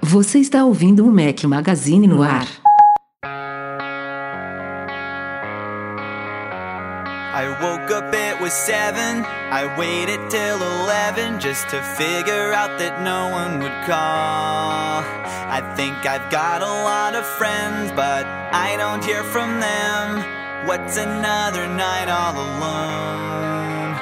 Você está ouvindo o Mac Magazine no ar. I woke was seven. I waited till eleven just to figure out that no one would call. I think I've got a lot of friends, but I don't hear from them. What's another night all alone?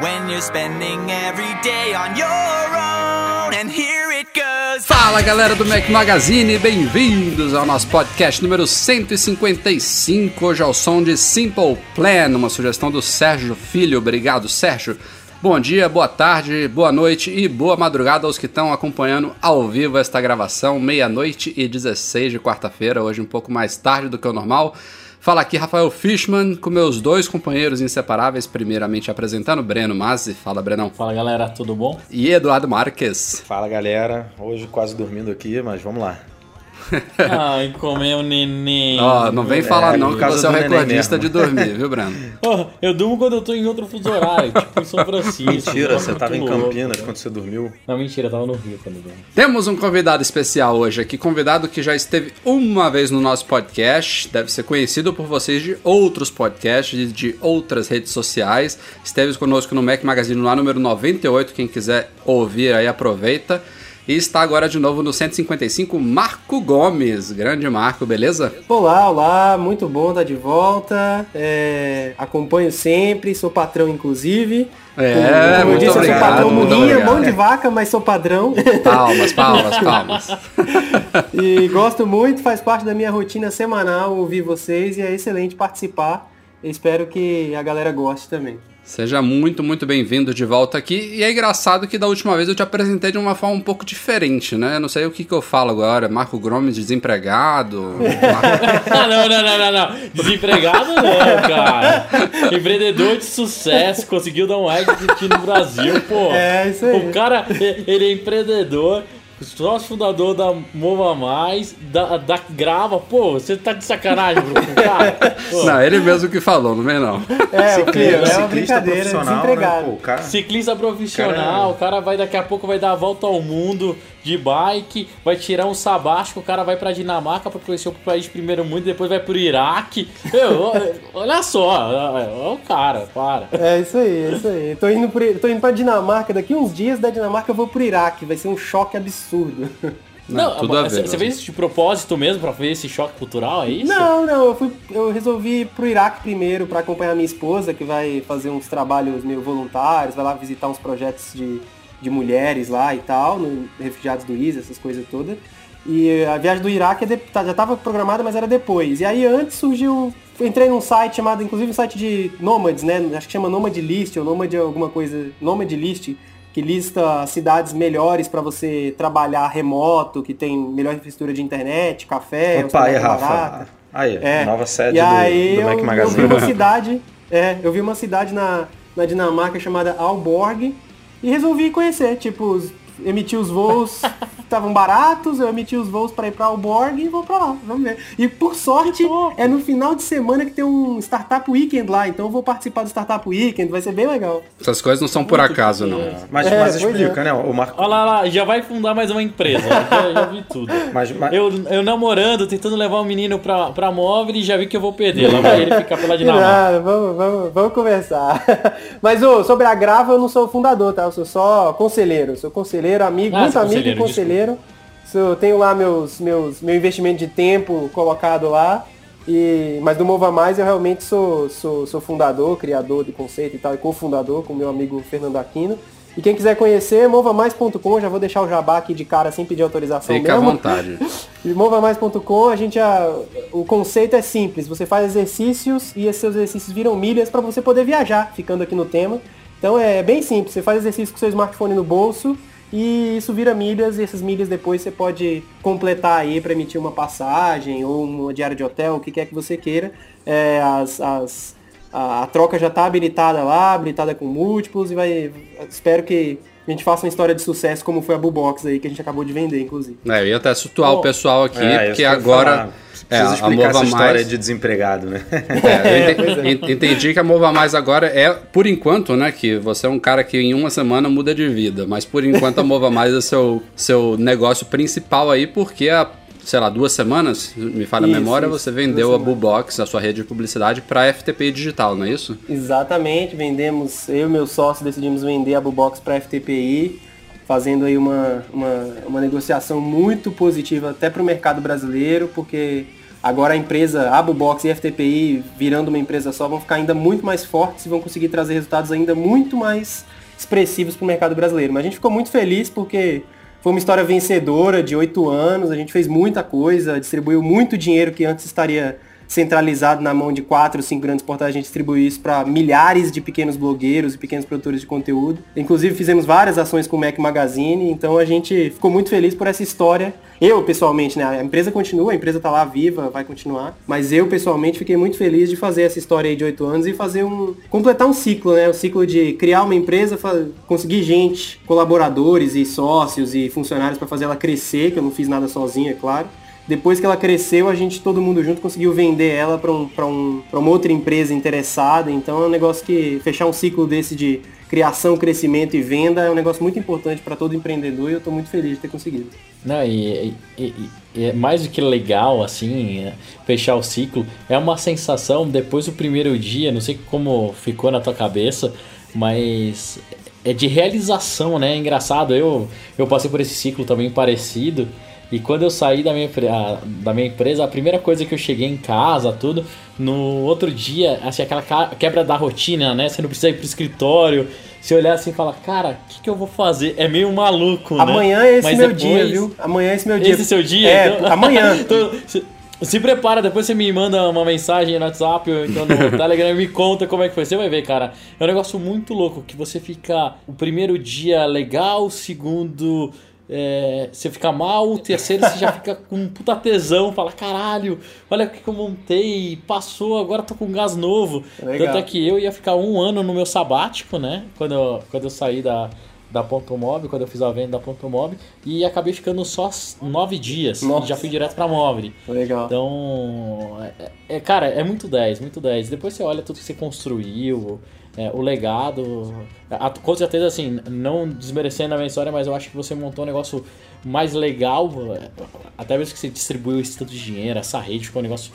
When you're spending every day on your own, and here it goes. Fala galera do Mac Magazine, bem-vindos ao nosso podcast número 155. Hoje ao som de Simple Plan, uma sugestão do Sérgio Filho. Obrigado, Sérgio. Bom dia, boa tarde, boa noite e boa madrugada aos que estão acompanhando ao vivo esta gravação, meia-noite e 16 de quarta-feira, hoje um pouco mais tarde do que o normal. Fala aqui Rafael Fishman com meus dois companheiros inseparáveis, primeiramente apresentando Breno Mazzi. Fala, Brenão. Fala galera, tudo bom? E Eduardo Marques. Fala galera, hoje quase dormindo aqui, mas vamos lá. Ai, comeu neném. Ó, não vem falar É, não por que causa você é o do neném recordista de dormir, viu, Breno? Oh, eu durmo quando eu tô em outro fuso horário, tipo em São Francisco. Mentira, você tô tava em muito louco, Campinas né? quando você dormiu. Não, mentira, eu tava no Rio quando eu dormi. Temos um convidado especial hoje aqui, convidado que já esteve uma vez no nosso podcast, deve ser conhecido por vocês de outros podcasts, de outras redes sociais. Esteve conosco no Mac Magazine lá número 98, quem quiser ouvir aí aproveita. E está agora de novo no 155, Marco Gomes. Grande Marco, beleza? Olá, olá, muito bom estar de volta. É, acompanho sempre, sou patrão inclusive. É, Como eu disse, eu sou obrigado, patrão obrigado. mão de vaca, mas sou padrão. Palmas, palmas, palmas. e gosto muito, faz parte da minha rotina semanal ouvir vocês e é excelente participar. Espero que a galera goste também. Seja muito, muito bem-vindo de volta aqui. E é engraçado que da última vez eu te apresentei de uma forma um pouco diferente, né? Eu não sei o que, que eu falo agora. Marco Gomes desempregado. Marco- Ah, não, não, não, não, não. Desempregado não, cara. Empreendedor de sucesso, conseguiu dar um exit no Brasil, pô. É, isso aí. O cara, ele é empreendedor, sócio fundador da Mova Mais, da, da Grava. Pô, você tá de sacanagem com o cara? Pô. Não, ele mesmo que falou, não vem não. É, Cleo, é uma Ciclista brincadeira, profissional, né? Pô, cara... Ciclista profissional, o cara vai daqui a pouco vai dar a volta ao mundo de bike, vai tirar um sabático, o cara vai pra Dinamarca pra conhecer o país de primeiro mundo, depois vai pro Iraque. Meu, olha só, olha o cara, para. É isso aí, é isso aí. Tô indo, pro, tô indo pra Dinamarca, daqui uns dias da Dinamarca eu vou pro Iraque, vai ser um choque absurdo. Não, tudo a ver. você fez isso de propósito mesmo pra ver esse choque cultural, é isso? Não, não, eu, fui, eu resolvi ir pro Iraque primeiro pra acompanhar minha esposa, que vai fazer uns trabalhos meio voluntários, vai lá visitar uns projetos de, de mulheres lá e tal, no refugiados do ISIS, essas coisas todas. E a viagem do Iraque é tá- já estava programada, mas era depois. E aí antes surgiu. Entrei num site chamado, inclusive um site de nômades, né? Acho que chama Nomad List ou Nomad alguma coisa. Nomad List, que lista cidades melhores para você trabalhar remoto, que tem melhor infraestrutura de internet, café, Opa, aí, hospedagem barata. Rafa. Aí, É. nova sede e do, aí do eu, Mac eu vi Magazine. uma cidade, é, eu vi uma cidade na, na Dinamarca chamada Aalborg e resolvi conhecer, tipo, emiti os voos, estavam baratos, eu emiti os voos para ir para Aalborg e vou para lá, vamos ver. E por sorte, é no final de semana que tem um Startup Weekend lá, então eu vou participar do Startup Weekend, vai ser bem legal. Essas coisas não são por acaso, não. Mas, É, mas explica, é. né? O Marco... Olha lá, lá, já vai fundar mais uma empresa, já, já vi tudo. Mas, mas- Eu, eu namorando, tentando levar o menino pra, pra móvel e já vi que eu vou perder. Lá vai ele ficar pela Dinamarca. vamos, vamos, vamos conversar. Mas ô, sobre a Grava eu não sou fundador, tá? Eu sou só conselheiro. Sou conselheiro, amigo, Ah, muito amigo e conselheiro, conselheiro. Sou, tenho lá meus, meus, meu investimento de tempo colocado lá. E, mas do Mova Mais eu realmente sou, sou, sou fundador, criador do conceito e tal, e cofundador com meu amigo Fernando Aquino. E quem quiser conhecer, movamais.com, já vou deixar o jabá aqui de cara sem pedir autorização Fica à mesmo. vontade. E movamais.com, a gente já, o conceito é simples, você faz exercícios e esses seus exercícios viram milhas para você poder viajar, ficando aqui no tema. Então é bem simples, você faz exercício com seu smartphone no bolso e isso vira milhas e essas milhas depois você pode completar aí para emitir uma passagem ou uma diária de hotel, o que quer que você queira. É, as, as, a, a troca já está habilitada lá, habilitada com múltiplos e vai. Espero que a gente faça uma história de sucesso como foi a Bubox aí, que a gente acabou de vender, inclusive. É, eu ia até situar Bom, o pessoal aqui, É, porque agora. falar. É, Precisa a Mova essa história Mais. de desempregado, né? É, eu ente- entendi que a Mova Mais agora é, por enquanto, né? Que você é um cara que em uma semana muda de vida, mas por enquanto a Mova Mais é seu, seu negócio principal aí, porque há, sei lá, duas semanas, me falha a Isso, memória, isso, você vendeu a. Bubox, a sua rede de publicidade, para FTP Digital, não é isso? Exatamente, vendemos, eu e meu sócio decidimos vender a Bubox para a FTPI, fazendo aí uma, uma, uma negociação muito positiva até para o mercado brasileiro, porque agora a empresa, a Bubox e a FTPI, virando uma empresa só, vão ficar ainda muito mais fortes e vão conseguir trazer resultados ainda muito mais expressivos para o mercado brasileiro. Mas a gente ficou muito feliz porque foi uma história vencedora de oito anos, a gente fez muita coisa, distribuiu muito dinheiro que antes estaria centralizado na mão de quatro, cinco grandes portais, a gente distribuiu isso para milhares de pequenos blogueiros e pequenos produtores de conteúdo. Inclusive fizemos várias ações com o Mac Magazine, então a gente ficou muito feliz por essa história. Eu, pessoalmente, né, a empresa continua, a empresa tá lá viva, vai continuar, mas eu, pessoalmente, fiquei muito feliz de fazer essa história aí de oito anos e fazer um, completar um ciclo, né, o ciclo de criar uma empresa, conseguir gente, colaboradores e sócios e funcionários para fazer ela crescer, que eu não fiz nada sozinho, é claro. Depois que ela cresceu, a gente, todo mundo junto, conseguiu vender ela para um, um, uma outra empresa interessada. Então é um negócio que fechar um ciclo desse de criação, crescimento e venda é um negócio muito importante para todo empreendedor e eu estou muito feliz de ter conseguido. Não, e- e- e é mais do que legal, assim, é, fechar o ciclo. É uma sensação, depois do primeiro dia, não sei como ficou na tua cabeça, mas é de realização, né? É engraçado, eu, eu passei por esse ciclo também parecido. E quando eu saí da minha, da minha empresa, a primeira coisa que eu cheguei em casa, tudo, no outro dia, assim, aquela quebra da rotina, né? Você não precisa ir pro escritório, você olhar assim e falar, cara, o que, que eu vou fazer? É meio maluco, né? Amanhã é esse Mas meu depois- dia, viu? Amanhã é esse meu dia. Esse seu dia? É, Então- amanhã. Então, se, se prepara, depois você me manda uma mensagem no WhatsApp ou então no Telegram e me conta como é que foi. Você vai ver, cara. É um negócio muito louco que você fica o primeiro dia legal, o segundo. É, você fica mal, o terceiro você já fica com um puta tesão, fala, caralho, olha o que, que eu montei, passou, agora tô com gás novo. Legal. Tanto é que eu ia ficar um ano no meu sabático, né? Quando eu, quando eu saí da, da Ponto Mob, quando eu fiz a venda da Ponto Mob, e acabei ficando só nove dias. Nossa. E já fui direto pra Mobile. Legal. Então, é, é- cara, é muito 10, muito 10. Depois você olha tudo que você construiu, é, o legado. a- com certeza, assim, não desmerecendo a minha história, mas eu acho que você montou um negócio mais legal, até mesmo que você distribuiu esse tanto de dinheiro, essa rede ficou um negócio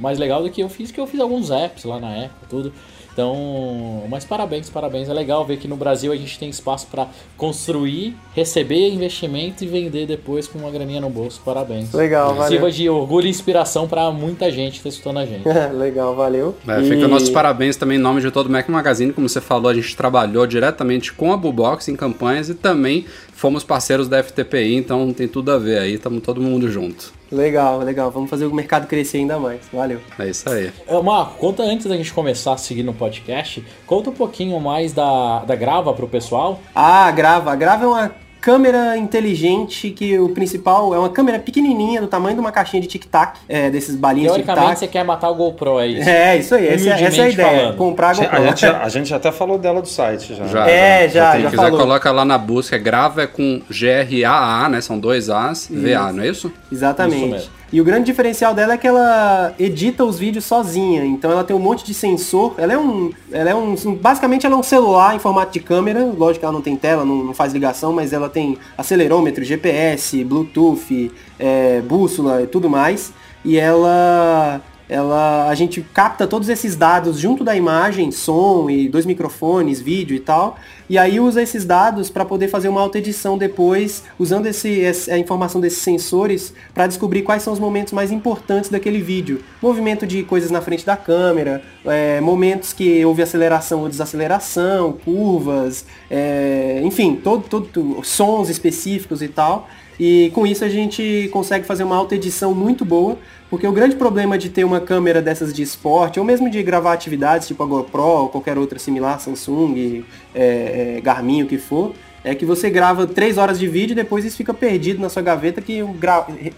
mais legal do que eu fiz, que eu fiz alguns apps lá na época, tudo. Então, mas parabéns, parabéns. É legal ver que no Brasil a gente tem espaço para construir, receber investimento e vender depois com uma graninha no bolso. Parabéns. Legal, valeu. Sirva de orgulho e inspiração para muita gente que tá escutando a gente. Legal, valeu. É, E- Fica nossos parabéns também em nome de todo o Mac Magazine. Como você falou, a gente trabalhou diretamente com a Bubox em campanhas e também fomos parceiros da FTPI, então tem tudo a ver aí, estamos todo mundo junto. Legal, legal. Vamos fazer o mercado crescer ainda mais. Valeu. É isso aí. Marco, conta antes da gente começar a seguir no podcast, conta um pouquinho mais da, da grava pro pessoal. Ah, a Grava. A Grava é uma câmera inteligente que o principal é uma câmera pequenininha do tamanho de uma caixinha de tic-tac, é, desses balinhos de Teoricamente tic-tac. você quer matar o GoPro, é isso? É, isso aí. Essa, é- essa é a ideia. falando. Comprar a A GoPro. gente, a gente até falou dela do site já. Já, É, já, Quem já quiser, falou. coloca lá na busca. Grava é com G-R-A-A, né? São dois As, VA, não é isso? Isso Exatamente. mesmo. E o grande diferencial dela é que ela edita os vídeos sozinha. Então ela tem um monte de sensor. Ela é um. Ela é um. Basicamente ela é um celular em formato de câmera. Lógico que ela não tem tela, não, não faz ligação, mas ela tem acelerômetro, GPS, Bluetooth, é, bússola e tudo mais. E ela. Ela, a gente capta todos esses dados junto da imagem, som e dois microfones, vídeo e tal, e aí usa esses dados para poder fazer uma auto-edição depois, usando esse, esse- a informação desses sensores para descobrir quais são os momentos mais importantes daquele vídeo. Movimento de coisas na frente da câmera, é, momentos que houve aceleração ou desaceleração, curvas, é, enfim, todo, todo, sons específicos e tal. E com isso a gente consegue fazer uma auto-edição muito boa, porque o grande problema de ter uma câmera dessas de esporte, ou mesmo de gravar atividades tipo a GoPro ou qualquer outra similar, Samsung, é, é, Garmin, o que for, é que você grava três horas de vídeo e depois isso fica perdido na sua gaveta, que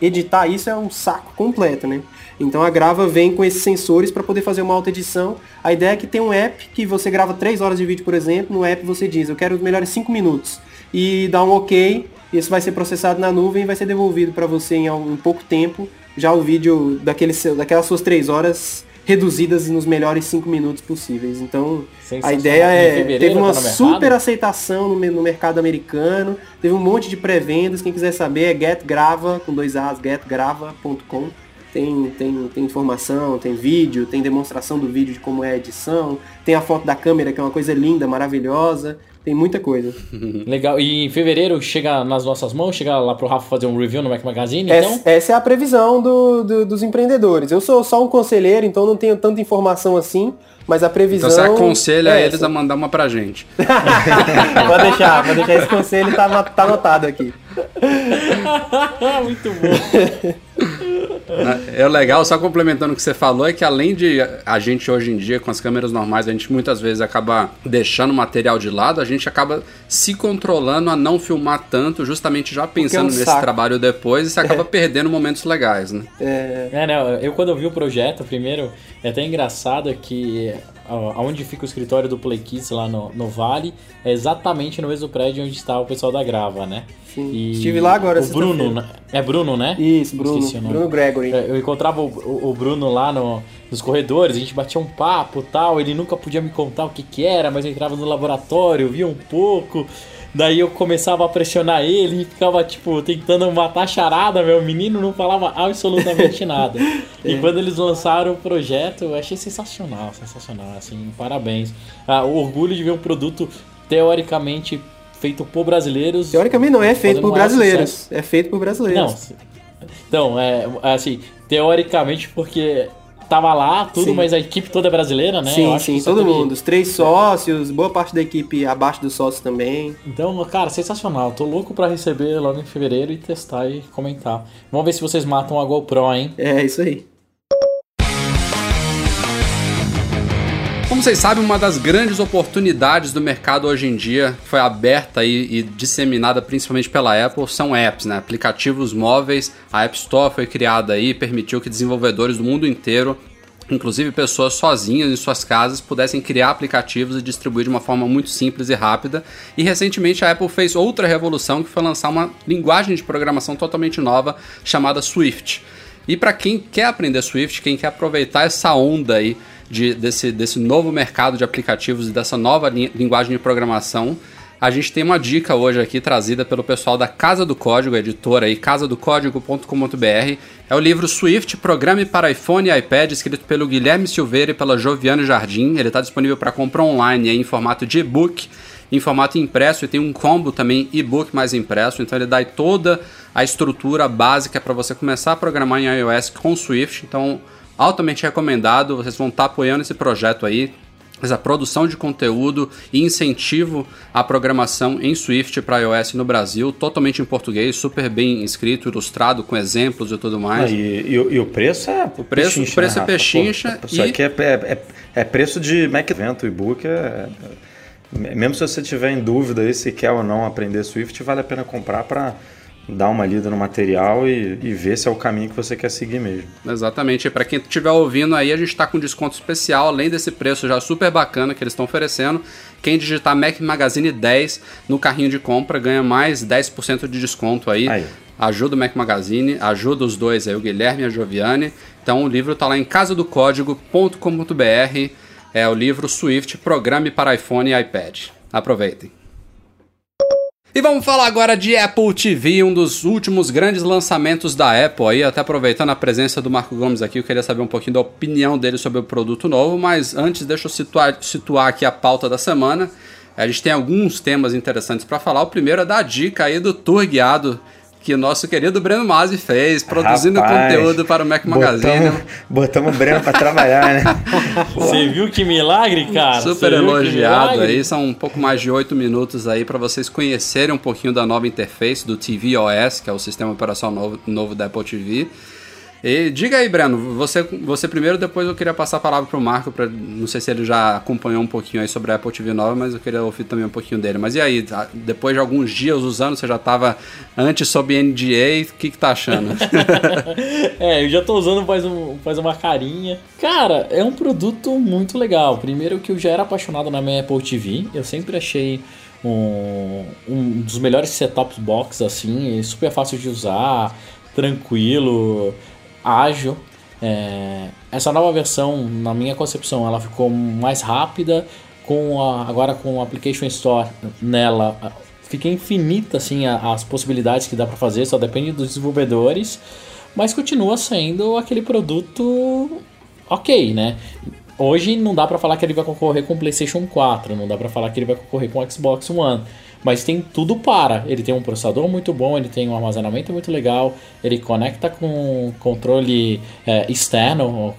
editar isso é um saco completo, né? Então a Grava vem com esses sensores para poder fazer uma alta edição. A ideia é que tem um app que você grava três horas de vídeo, por exemplo, no app você diz, eu quero os melhores cinco minutos. E dá um ok, isso vai ser processado na nuvem e vai ser devolvido para você em, em pouco tempo, já o vídeo daquele, daquelas suas três horas reduzidas nos melhores cinco minutos possíveis. Então, a ideia é teve uma tá super aceitação no, no, mercado americano, teve um monte de pré-vendas. Quem quiser saber é getgrava com dois as getgrava.com. Tem, tem, tem informação, tem vídeo, tem demonstração do vídeo de como é a edição, tem a foto da câmera que é uma coisa linda, maravilhosa. Tem muita coisa. Legal. E em fevereiro chega nas nossas mãos, chega lá pro Rafa fazer um review no Mac Magazine, então? Essa, essa é a previsão do, do, dos empreendedores. Eu sou só um conselheiro, então não tenho tanta informação assim, mas a previsão... Então você aconselha é eles a mandar uma pra gente. pode deixar, pode deixar esse conselho, tá, tá anotado aqui. Muito bom. É legal, só complementando o que você falou, é que além de a gente hoje em dia, com as câmeras normais, a gente muitas vezes acaba deixando o material de lado, a gente acaba se controlando a não filmar tanto, justamente já pensando é um nesse saco. trabalho depois, e você acaba é. perdendo momentos legais, né? É... é, né? Eu quando eu vi o projeto, primeiro, é até engraçado que onde fica o escritório do Play Kids lá no, no Vale, é exatamente no mesmo prédio onde está o pessoal da Grava, né? Sim. E Estive lá agora. O Bruno, né? é Bruno, né? Isso, Bruno. Bruno Gregory. É, eu encontrava o, o Bruno lá no, nos corredores, a gente batia um papo tal. Ele nunca podia me contar o que, que era, mas eu entrava no laboratório, via um pouco. Daí eu começava a pressionar ele e ficava, tipo, tentando matar a charada, meu. O menino não falava absolutamente nada. E quando eles lançaram o projeto, eu achei sensacional, sensacional, assim, parabéns. Ah, o orgulho de ver um produto teoricamente feito por brasileiros. Teoricamente não, é feito por brasleiros. Sucesso. É feito por brasileiros. Não. Então, é assim, teoricamente porque tava lá, tudo, sim. mas a equipe toda é brasileira, né? Sim, sim, todo teve... mundo. Os três sócios, boa parte da equipe abaixo dos sócios também. Então, cara, sensacional. Tô louco para receber logo em fevereiro e testar e comentar. Vamos ver se vocês matam a GoPro, hein? É, isso aí. Como vocês sabem, uma das grandes oportunidades do mercado hoje em dia foi aberta e, e, disseminada principalmente pela Apple são apps, né? aplicativos móveis. A App Store foi criada aí e permitiu que desenvolvedores do mundo inteiro, inclusive pessoas sozinhas em suas casas, pudessem criar aplicativos e distribuir de uma forma muito simples e rápida. E recentemente a Apple fez outra revolução que foi lançar uma linguagem de programação totalmente nova chamada Swift. E para quem quer aprender Swift, quem quer aproveitar essa onda aí de, desse, desse novo mercado de aplicativos e dessa nova linguagem de programação, a gente tem uma dica hoje aqui trazida pelo pessoal da Casa do Código, editora aí, casadocódigo.com.br. É o livro Swift, Programe para iPhone e iPad, escrito pelo Guilherme Silveira e pela Joviane Jardim. Ele está disponível para compra online aí, em formato de e-book, em formato impresso e tem um combo também e-book mais impresso. Então ele dá toda a estrutura básica para você começar a programar em iOS com Swift. Então altamente recomendado. Vocês vão estar tá apoiando esse projeto aí, essa produção de conteúdo e incentivo à programação em Swift para iOS no Brasil, totalmente em português, super bem escrito, ilustrado, com exemplos e tudo mais. Ah, e, e, e, o preço é o preço, o preço né, é pechincha. Pô, isso e... aqui é, é, é, é, preço de Mac Evento, e-book é, é, mesmo se você tiver em dúvida aí se quer ou não aprender Swift, vale a pena comprar para dar uma lida no material e, e, ver se é o caminho que você quer seguir mesmo. Exatamente. Para quem estiver ouvindo aí, a gente está com desconto especial, além desse preço já super bacana que eles estão oferecendo. Quem digitar Mac Magazine 10 no carrinho de compra ganha mais 10% de desconto aí. aí. Ajuda o Mac Magazine, ajuda os dois aí, o Guilherme e a Joviane. Então o livro está lá em casadocódigo.com.br. É o livro Swift Programe para iPhone e iPad. Aproveitem. E vamos falar agora de Apple TV, um dos últimos grandes lançamentos da Apple aí, até aproveitando a presença do Marco Gomes aqui, eu queria saber um pouquinho da opinião dele sobre o produto novo, mas antes deixa eu situar, situar aqui a pauta da semana. A gente tem alguns temas interessantes para falar. O primeiro é da dica aí do tour guiado que o nosso querido Breno Masi fez, produzindo Rapaz, conteúdo para o Mac Magazine. Botamos, botamos o Breno para trabalhar, né? Você viu que milagre, cara? Super elogiado aí, são um pouco mais de oito minutos aí para vocês conhecerem um pouquinho da nova interface do TV OS, que é o sistema operacional novo, novo da Apple TV. E diga aí, Breno, você, você primeiro, depois eu queria passar a palavra pro Marco, pra, não sei se ele já acompanhou um pouquinho aí sobre a Apple TV nova, mas eu queria ouvir também um pouquinho dele. Mas e aí, depois de alguns dias usando, você já estava antes sob NDA, o que que tá achando? é, eu já tô usando faz, um, faz uma carinha. Cara, é um produto muito legal. Primeiro que eu já era apaixonado na minha Apple TV, eu sempre achei um, um dos melhores setup box, assim, super fácil de usar, tranquilo ágil. É, essa nova versão, na minha concepção, ela ficou mais rápida, com a, agora com o Application Store nela fica infinita assim as possibilidades que dá para fazer, só depende dos desenvolvedores, mas continua sendo aquele produto ok, né? Hoje não dá para falar que ele vai concorrer com o PlayStation 4, não dá para falar que ele vai concorrer com o Xbox One mas tem tudo para. Ele tem um processador muito bom, ele tem um armazenamento muito legal, ele conecta com controle é, externo,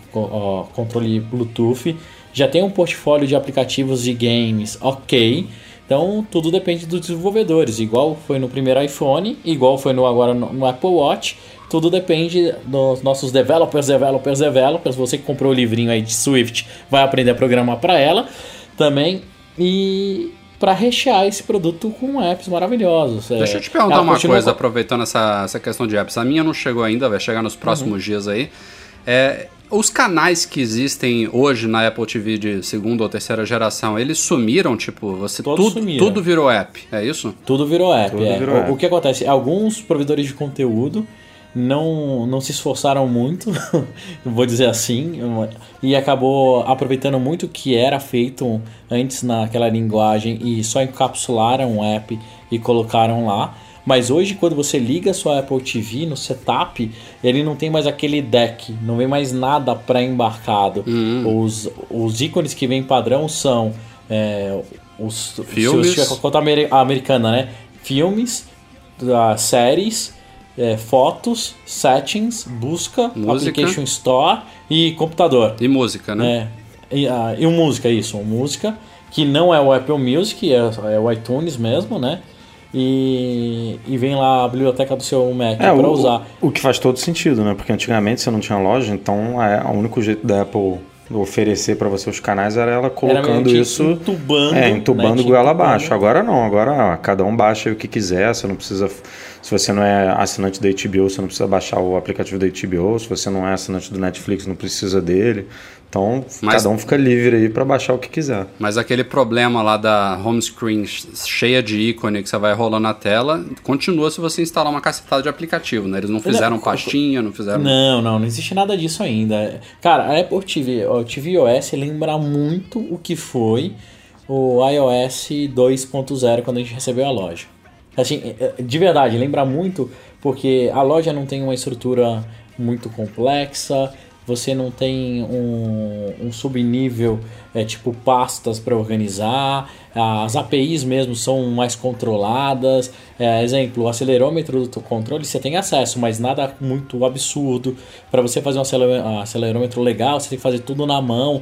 controle Bluetooth, já tem um portfólio de aplicativos de games ok. Então tudo depende dos desenvolvedores, igual foi no primeiro iPhone, igual foi no agora no, no Apple Watch. Tudo depende dos nossos developers, developers, developers. Você que comprou o livrinho aí de Swift vai aprender a programar para ela também. E para rechear esse produto com apps maravilhosos. É, Deixa eu te perguntar uma coisa, aproveitando essa, essa questão de apps. A minha não chegou ainda, vai chegar nos próximos uhum. dias aí. É, os canais que existem hoje na Apple TV de segunda ou terceira geração, eles sumiram? Tipo, você tudo, sumiram. tudo virou app, é isso? Tudo virou app. Tudo é. virou o, app. o que acontece? Alguns provedores de conteúdo não, não se esforçaram muito, vou dizer assim, e acabou aproveitando muito o que era feito antes naquela linguagem e só encapsularam o app e colocaram lá. Mas hoje, quando você liga a sua Apple TV no setup, ele não tem mais aquele deck, não vem mais nada pré-embarcado. Uhum. Os, os ícones que vem padrão são é, os filmes, se você conta a americana, né? Filmes, uh, séries é, fotos, settings, busca, música. application store e computador. E música, né? É, e, uh, e música, isso, música, que não é o Apple Music, é, é o iTunes mesmo, né? E, e vem lá a biblioteca do seu Mac é, para usar. O que faz todo sentido, né? Porque antigamente você não tinha loja, então é, o único jeito da Apple oferecer para você os canais era ela colocando era isso entubando, é, entubando né? goela abaixo. Agora não, agora cada um baixa o que quiser, você não precisa se você não é assinante da HBO, você não precisa baixar o aplicativo da HBO, se você não é assinante do Netflix, não precisa dele. Então, mas, cada um fica livre aí para baixar o que quiser. Mas aquele problema lá da home screen cheia de ícone que você vai rolando na tela, continua se você instalar uma cacetada de aplicativo, né? Eles não fizeram pastinha, não fizeram... Não, não, não existe nada disso ainda. Cara, a Apple TV, o TV OS lembra muito o que foi o iOS 2.0 quando a gente recebeu a loja. Assim, é, de verdade, lembra muito porque a loja não tem uma estrutura muito complexa, você não tem um, um subnível é, tipo pastas para organizar, as APIs mesmo são mais controladas. É, exemplo, o acelerômetro do controle você tem acesso, mas nada muito absurdo. Para você fazer um acelerômetro legal, você tem que fazer tudo na mão.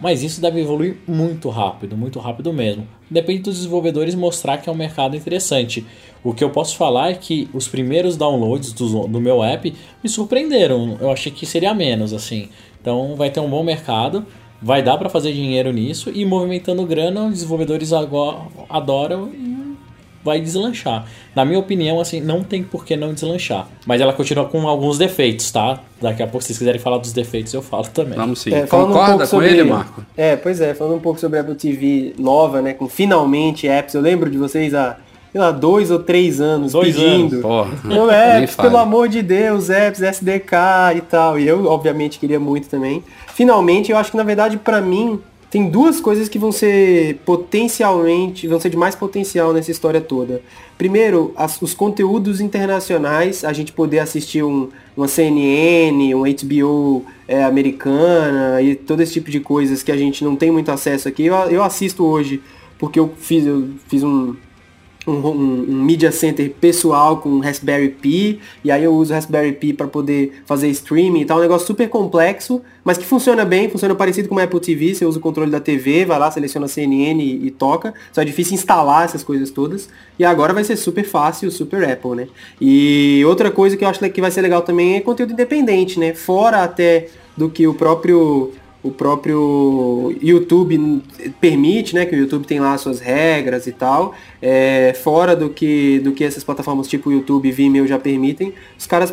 Mas isso deve evoluir muito rápido, muito rápido mesmo. Depende dos desenvolvedores mostrar que é um mercado interessante. O que eu posso falar é que os primeiros downloads do, do meu app me surpreenderam. Eu achei que seria menos, assim. Então vai ter um bom mercado, vai dar para fazer dinheiro nisso e movimentando grana, os desenvolvedores agora adoram e vai deslanchar. Na minha opinião, assim, não tem por que não deslanchar. Mas ela continua com alguns defeitos, tá? Daqui a pouco, se vocês quiserem falar dos defeitos, eu falo também. Vamos sim. É, Concorda um com sobre... ele, Marco? É, pois é, falando um pouco sobre a Apple TV nova, né? Com finalmente apps. Eu lembro de vocês há sei lá, dois ou três anos dois pedindo. Anos. Porra, eu, apps, pelo amor de Deus, apps, SDK e tal. E eu, obviamente, queria muito também. Finalmente, eu acho que, na verdade, para mim, tem duas coisas que vão ser potencialmente, vão ser de mais potencial nessa história toda. Primeiro, as, os conteúdos internacionais, a gente poder assistir um, uma CNN, um HBO é, americana e todo esse tipo de coisas que a gente não tem muito acesso aqui. Eu, eu assisto hoje porque eu fiz, eu fiz um, um, um, um, media center pessoal com Raspberry Pi, e aí eu uso Raspberry Pi para poder fazer streaming e tal, um negócio super complexo, mas que funciona bem, funciona parecido com o Apple TV, você usa o controle da TV, vai lá, seleciona CNN e, e, toca, só é difícil instalar essas coisas todas, e agora vai ser super fácil, super Apple, né? E outra coisa que eu acho que vai ser legal também é conteúdo independente, né? Fora até do que o próprio o próprio YouTube permite, né, que o YouTube tem lá suas regras e tal, é, fora do que, do que essas plataformas tipo YouTube e Vimeo já permitem, os caras,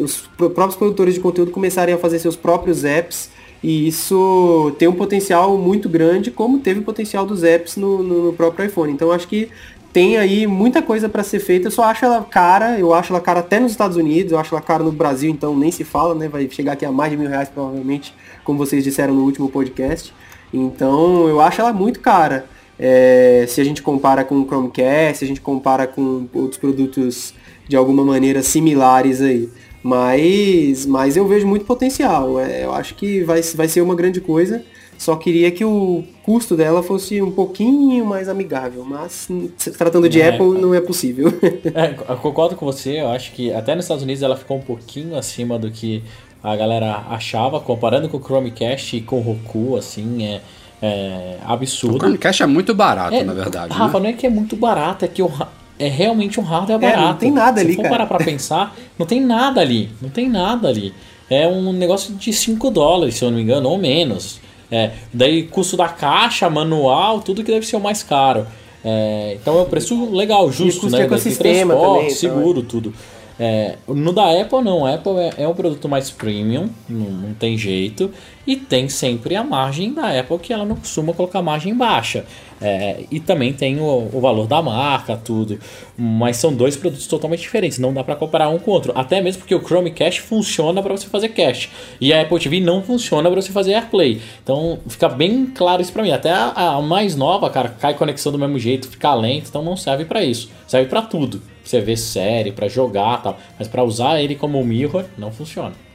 os próprios produtores de conteúdo começarem a fazer seus próprios apps e isso tem um potencial muito grande, como teve o potencial dos apps no, no próprio iPhone. Então acho que tem aí muita coisa para ser feita. Eu só acho ela cara, eu acho ela cara até nos Estados Unidos, eu acho ela cara no Brasil, então nem se fala, né? Vai chegar aqui a mais de mil reais provavelmente, como vocês disseram no último podcast. Então eu acho ela muito cara. É, se a gente compara com o Chromecast, se a gente compara com outros produtos de alguma maneira similares aí. Mas, mas eu vejo muito potencial. É, eu acho que vai, vai ser uma grande coisa. Só queria que o custo dela fosse um pouquinho mais amigável, mas se tratando de é, Apple não é possível. É, eu concordo com você, eu acho que até nos Estados Unidos ela ficou um pouquinho acima do que a galera achava, comparando com o Chromecast e com o Roku, assim, é, é absurdo. O Chromecast é muito barato, é, na verdade. Rafa, né? não é que é muito barato, é que o, é realmente um hardware barato. É, não tem nada Se ali, for cara. parar pra pensar, não tem nada ali, não tem nada ali. É um negócio de 5 dólares, se eu não me engano, ou menos. É, daí custo da caixa, manual, tudo que deve ser o mais caro. É, então é um preço legal, justo, né? Ecossistema transporte, também, seguro, então, tudo. É, no da Apple não, a Apple é, é um produto mais premium, não, não, tem jeito, e tem sempre a margem da Apple que ela não costuma colocar margem baixa. É, e também tem o, o, valor da marca, tudo. Mas são dois produtos totalmente diferentes, não dá para comparar um com o outro. Até mesmo porque o Chromecast funciona para você fazer cache e a Apple TV não funciona para você fazer AirPlay. Então fica bem claro isso para mim. Até a, a, mais nova, cara, cai conexão do mesmo jeito, fica lento, então não serve para isso. Serve para tudo você ver série, para jogar tal. Mas para usar ele como mirror, não funciona.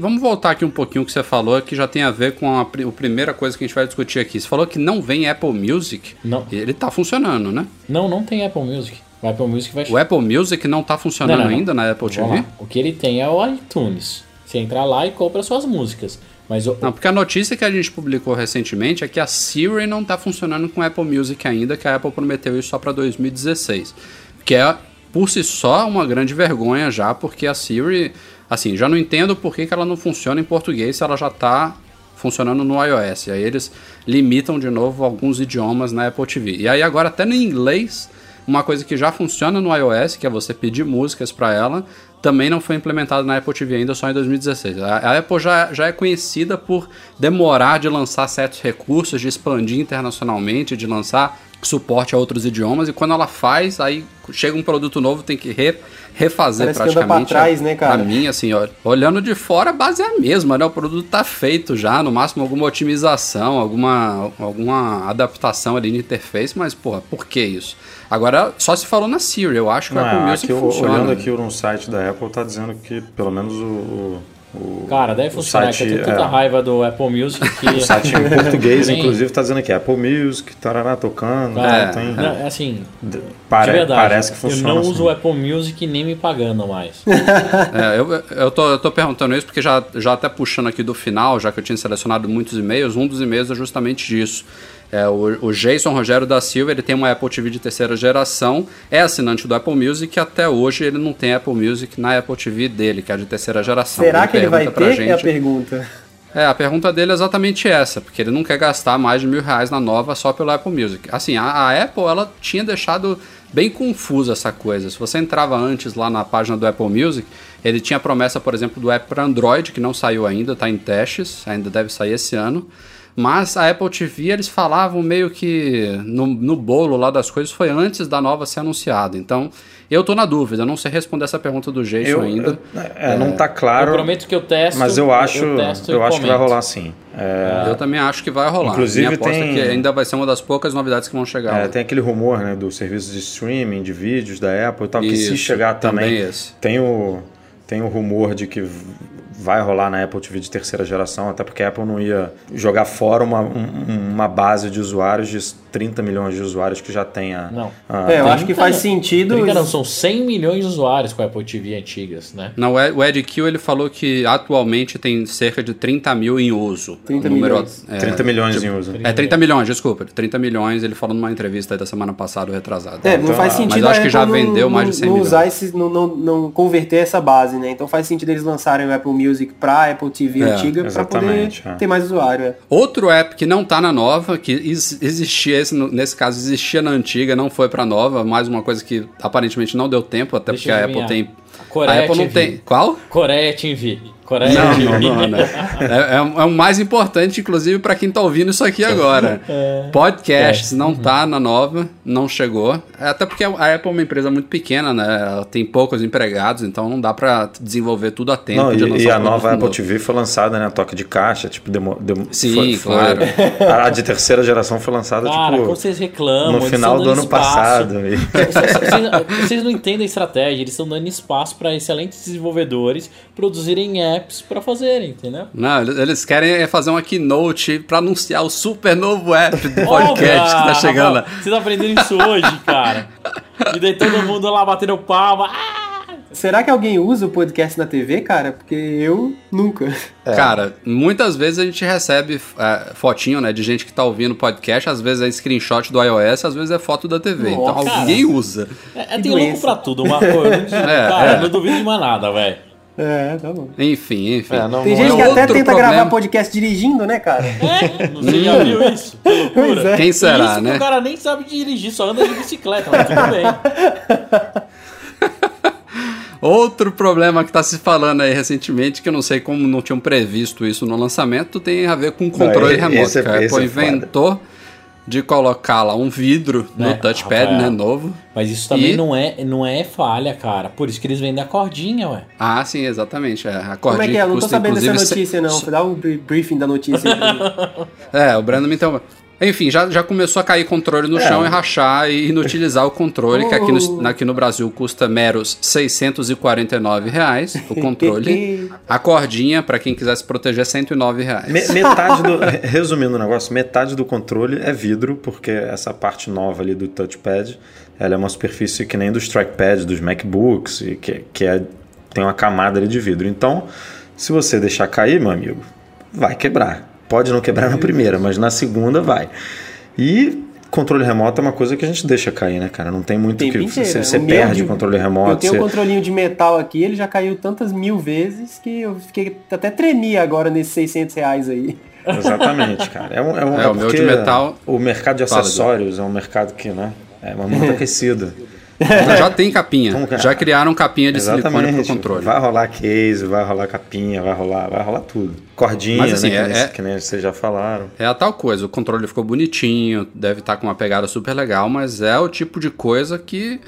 Vamos voltar aqui um pouquinho que você falou, que já tem a ver com a, a, primeira coisa que a gente vai discutir aqui. Você falou que não vem Apple Music. Não. Ele tá funcionando, né? Não, não tem Apple Music. O Apple Music vai... O Apple Music não tá funcionando não, não, não. ainda na Apple TV? O que ele tem é o iTunes. Você entra lá e compra suas músicas. Mas o... Não, porque a notícia que a gente publicou recentemente é que a Siri não tá funcionando com o Apple Music ainda, que a Apple prometeu isso só para 2016. Que é por si só uma grande vergonha já, porque a Siri, assim, já não entendo por que, que ela não funciona em português se ela já está funcionando no iOS. Aí eles limitam de novo alguns idiomas na Apple TV. E aí agora até no inglês, uma coisa que já funciona no iOS, que é você pedir músicas para ela, também não foi implementado na Apple TV ainda, só em 2016. A Apple já, já é conhecida por demorar de lançar certos recursos, de expandir internacionalmente, de lançar suporte a outros idiomas e quando ela faz, aí chega um produto novo, tem que re, refazer Parece praticamente. Que pra trás, né, cara? Pra mim, assim, ó, olhando de fora, a base é a mesma, né? O produto tá feito já, no máximo alguma otimização, alguma, alguma adaptação ali na interface, mas, porra, por que isso? Agora, só se falou na Siri, eu acho que Não, a Apple é, Music aqui, funciona. Olhando aqui no site da Apple, tá dizendo que pelo menos o o, Cara, deve funcionar, site, eu tenho tanta é, raiva do Apple Music que... O site em português, inclusive, está dizendo aqui, Apple Music, tarará, tocando, Cara, tem, não, é assim, pare, verdade, parece que funciona Eu não assim. uso o Apple Music nem me pagando mais. é, eu, eu, tô, eu tô perguntando isso porque já, já até puxando aqui do final, já que eu tinha selecionado muitos e-mails, um dos e-mails é justamente disso. É, o, o, Jason Rogério da Silva ele tem uma Apple TV de terceira geração, é assinante do Apple Music e até hoje ele não tem Apple Music na Apple TV dele, que é de terceira geração. Será ele que ele vai ter? Gente, é a pergunta. É, a pergunta dele é exatamente essa, porque ele não quer gastar mais de mil reais na nova só pelo Apple Music. Assim, a, a Apple ela tinha deixado bem confusa essa coisa. Se você entrava antes lá na página do Apple Music, ele tinha promessa, por exemplo, do app para Android, que não saiu ainda, está em testes, ainda deve sair esse ano. Mas a Apple TV, eles falavam meio que no, no bolo lá das coisas, foi antes da nova ser anunciada. Então, eu tô na dúvida, não sei responder essa pergunta do Jason eu, ainda. Eu, é, não tá claro. Eu prometo que eu testo. Mas eu acho, eu, eu acho que vai rolar sim. É, eu também acho que vai rolar. Inclusive Minha aposta tem, é que ainda vai ser uma das poucas novidades que vão chegar. É, tem aquele rumor, né, do serviço de streaming de vídeos da Apple e tal, Isso, que se chegar também, também tem o tem o rumor de que vai rolar na Apple TV de terceira geração, até porque a Apple não ia jogar fora uma, um- uma base de usuários de 30 milhões de usuários que já tem a. Não. a- É, eu Tem- acho que faz sentido. Brinca não, são 100 milhões de usuários com a Apple TV antigas, né? Não, o Ed- Kill ele falou que atualmente tem cerca de 30 mil em uso. 30 O número, milhões. É, 30 milhões em uso. É 30 milhões, desculpa. 30 milhões, ele falou numa entrevista da semana passada, ou retrasada. É, não faz Mas sentido eu acho que já não- vendeu mais não- de 100 não milhões. usar esses, não, não, não converter essa base, né? Então faz sentido eles lançarem o Apple Music pra Apple TV É, antiga pra poder é. ter mais usuário. é. Outro app que não tá na nova, que ex- existia, esse, no- nesse caso existia na antiga, não foi pra nova, mais uma coisa que aparentemente não deu tempo, até Deixa porque a Apple tem. Coreia a Apple não tem. Qual? Coreia TV. Coreia Não, não, não, não. É, é o- é o mais importante, inclusive, pra quem tá ouvindo isso aqui agora. Podcasts É. não tá na nova, não chegou. É, Até porque a Apple é uma empresa muito pequena, né? Ela tem poucos empregados, então não dá pra desenvolver tudo a tempo. Não, de e, e a nova Apple novo. TV foi lançada, né? Toque de caixa, tipo, demo, demo- Sim, foi- claro. foi- a de terceira geração foi lançada, Cara, tipo, como vocês reclamam. no final do ano espaço. passado. E- Vocês, vocês- vocês não entendem a estratégia, eles estão dando espaço para excelentes desenvolvedores produzirem apps para fazerem, entendeu? Não, eles, querem é fazer uma keynote pra anunciar o super novo app do podcast que tá chegando. lá. Você tá aprendendo isso hoje, cara. E daí todo mundo lá batendo palma. Ah! Será que alguém usa o podcast na TV, cara? Porque eu nunca. Cara, muitas vezes a gente recebe é, fotinho, né, de gente que tá ouvindo podcast, às vezes é screenshot do iOS, às vezes é foto da TV. então Nossa. alguém usa. É, é, tem louco pra tudo, uma coisa. É, cara, é. não duvido de mais nada, velho. É, tá bom. Enfim, enfim. É, não- Tem gente é que até outro tenta problema. gravar podcast dirigindo, né, cara? É, você já viu isso? Que. Pois é. Quem será, isso que né? o cara nem sabe dirigir, só anda de bicicleta, mas tudo bem. Outro problema que tá se falando aí recentemente, que eu não sei como não tinham previsto isso no lançamento, tem a ver com controle Não, remoto. esse é- que a esse Apple é foda. De colocar lá um vidro no Né, touchpad, Rafael? né, novo. Mas isso também E- não, é, não é falha, cara. Por isso que eles vendem a cordinha, ué. Ah, sim, exatamente. É, a Como cordinha é que é? Eu não tô custa, sabendo dessa inclusive, se- notícia, não. Dá um br- briefing da notícia. É, o Brandon então. Enfim, já, já começou a cair controle no É. chão e rachar e inutilizar o controle, que aqui no, aqui no Brasil custa meros 649 reais o controle. a cordinha, pra quem quiser se proteger, 109 reais. Me- metade do. Resumindo o negócio, metade do controle é vidro, porque essa parte nova ali do touchpad ela é uma superfície que nem dos trackpads dos MacBooks, e que, que é, tem uma camada ali de vidro. Então, se você deixar cair, meu amigo, vai quebrar. Pode não quebrar na primeira, mas na segunda vai. E controle remoto é uma coisa que a gente deixa cair, né, cara? Não tem muito Tempo que. inteiro. Você, você O meu perde de- o controle Eu remoto. tenho um você- controlinho de metal aqui, ele já caiu tantas mil vezes que eu fiquei até tremia agora nesses 600 reais aí. Exatamente, cara. É, um, é, um, É, o meu de porque metal- O mercado de acessórios é um mercado que, né? É muito aquecido. Então já tem capinha. É? Já criaram capinha de silicone pro Exatamente. controle. Vai rolar case, vai rolar capinha, vai rolar, vai rolar tudo. Cordinha, Mas, assim, né? é- que, nem, é- que nem vocês já falaram. É a tal coisa, o controle ficou bonitinho, deve estar com uma pegada super legal, mas é o tipo de coisa que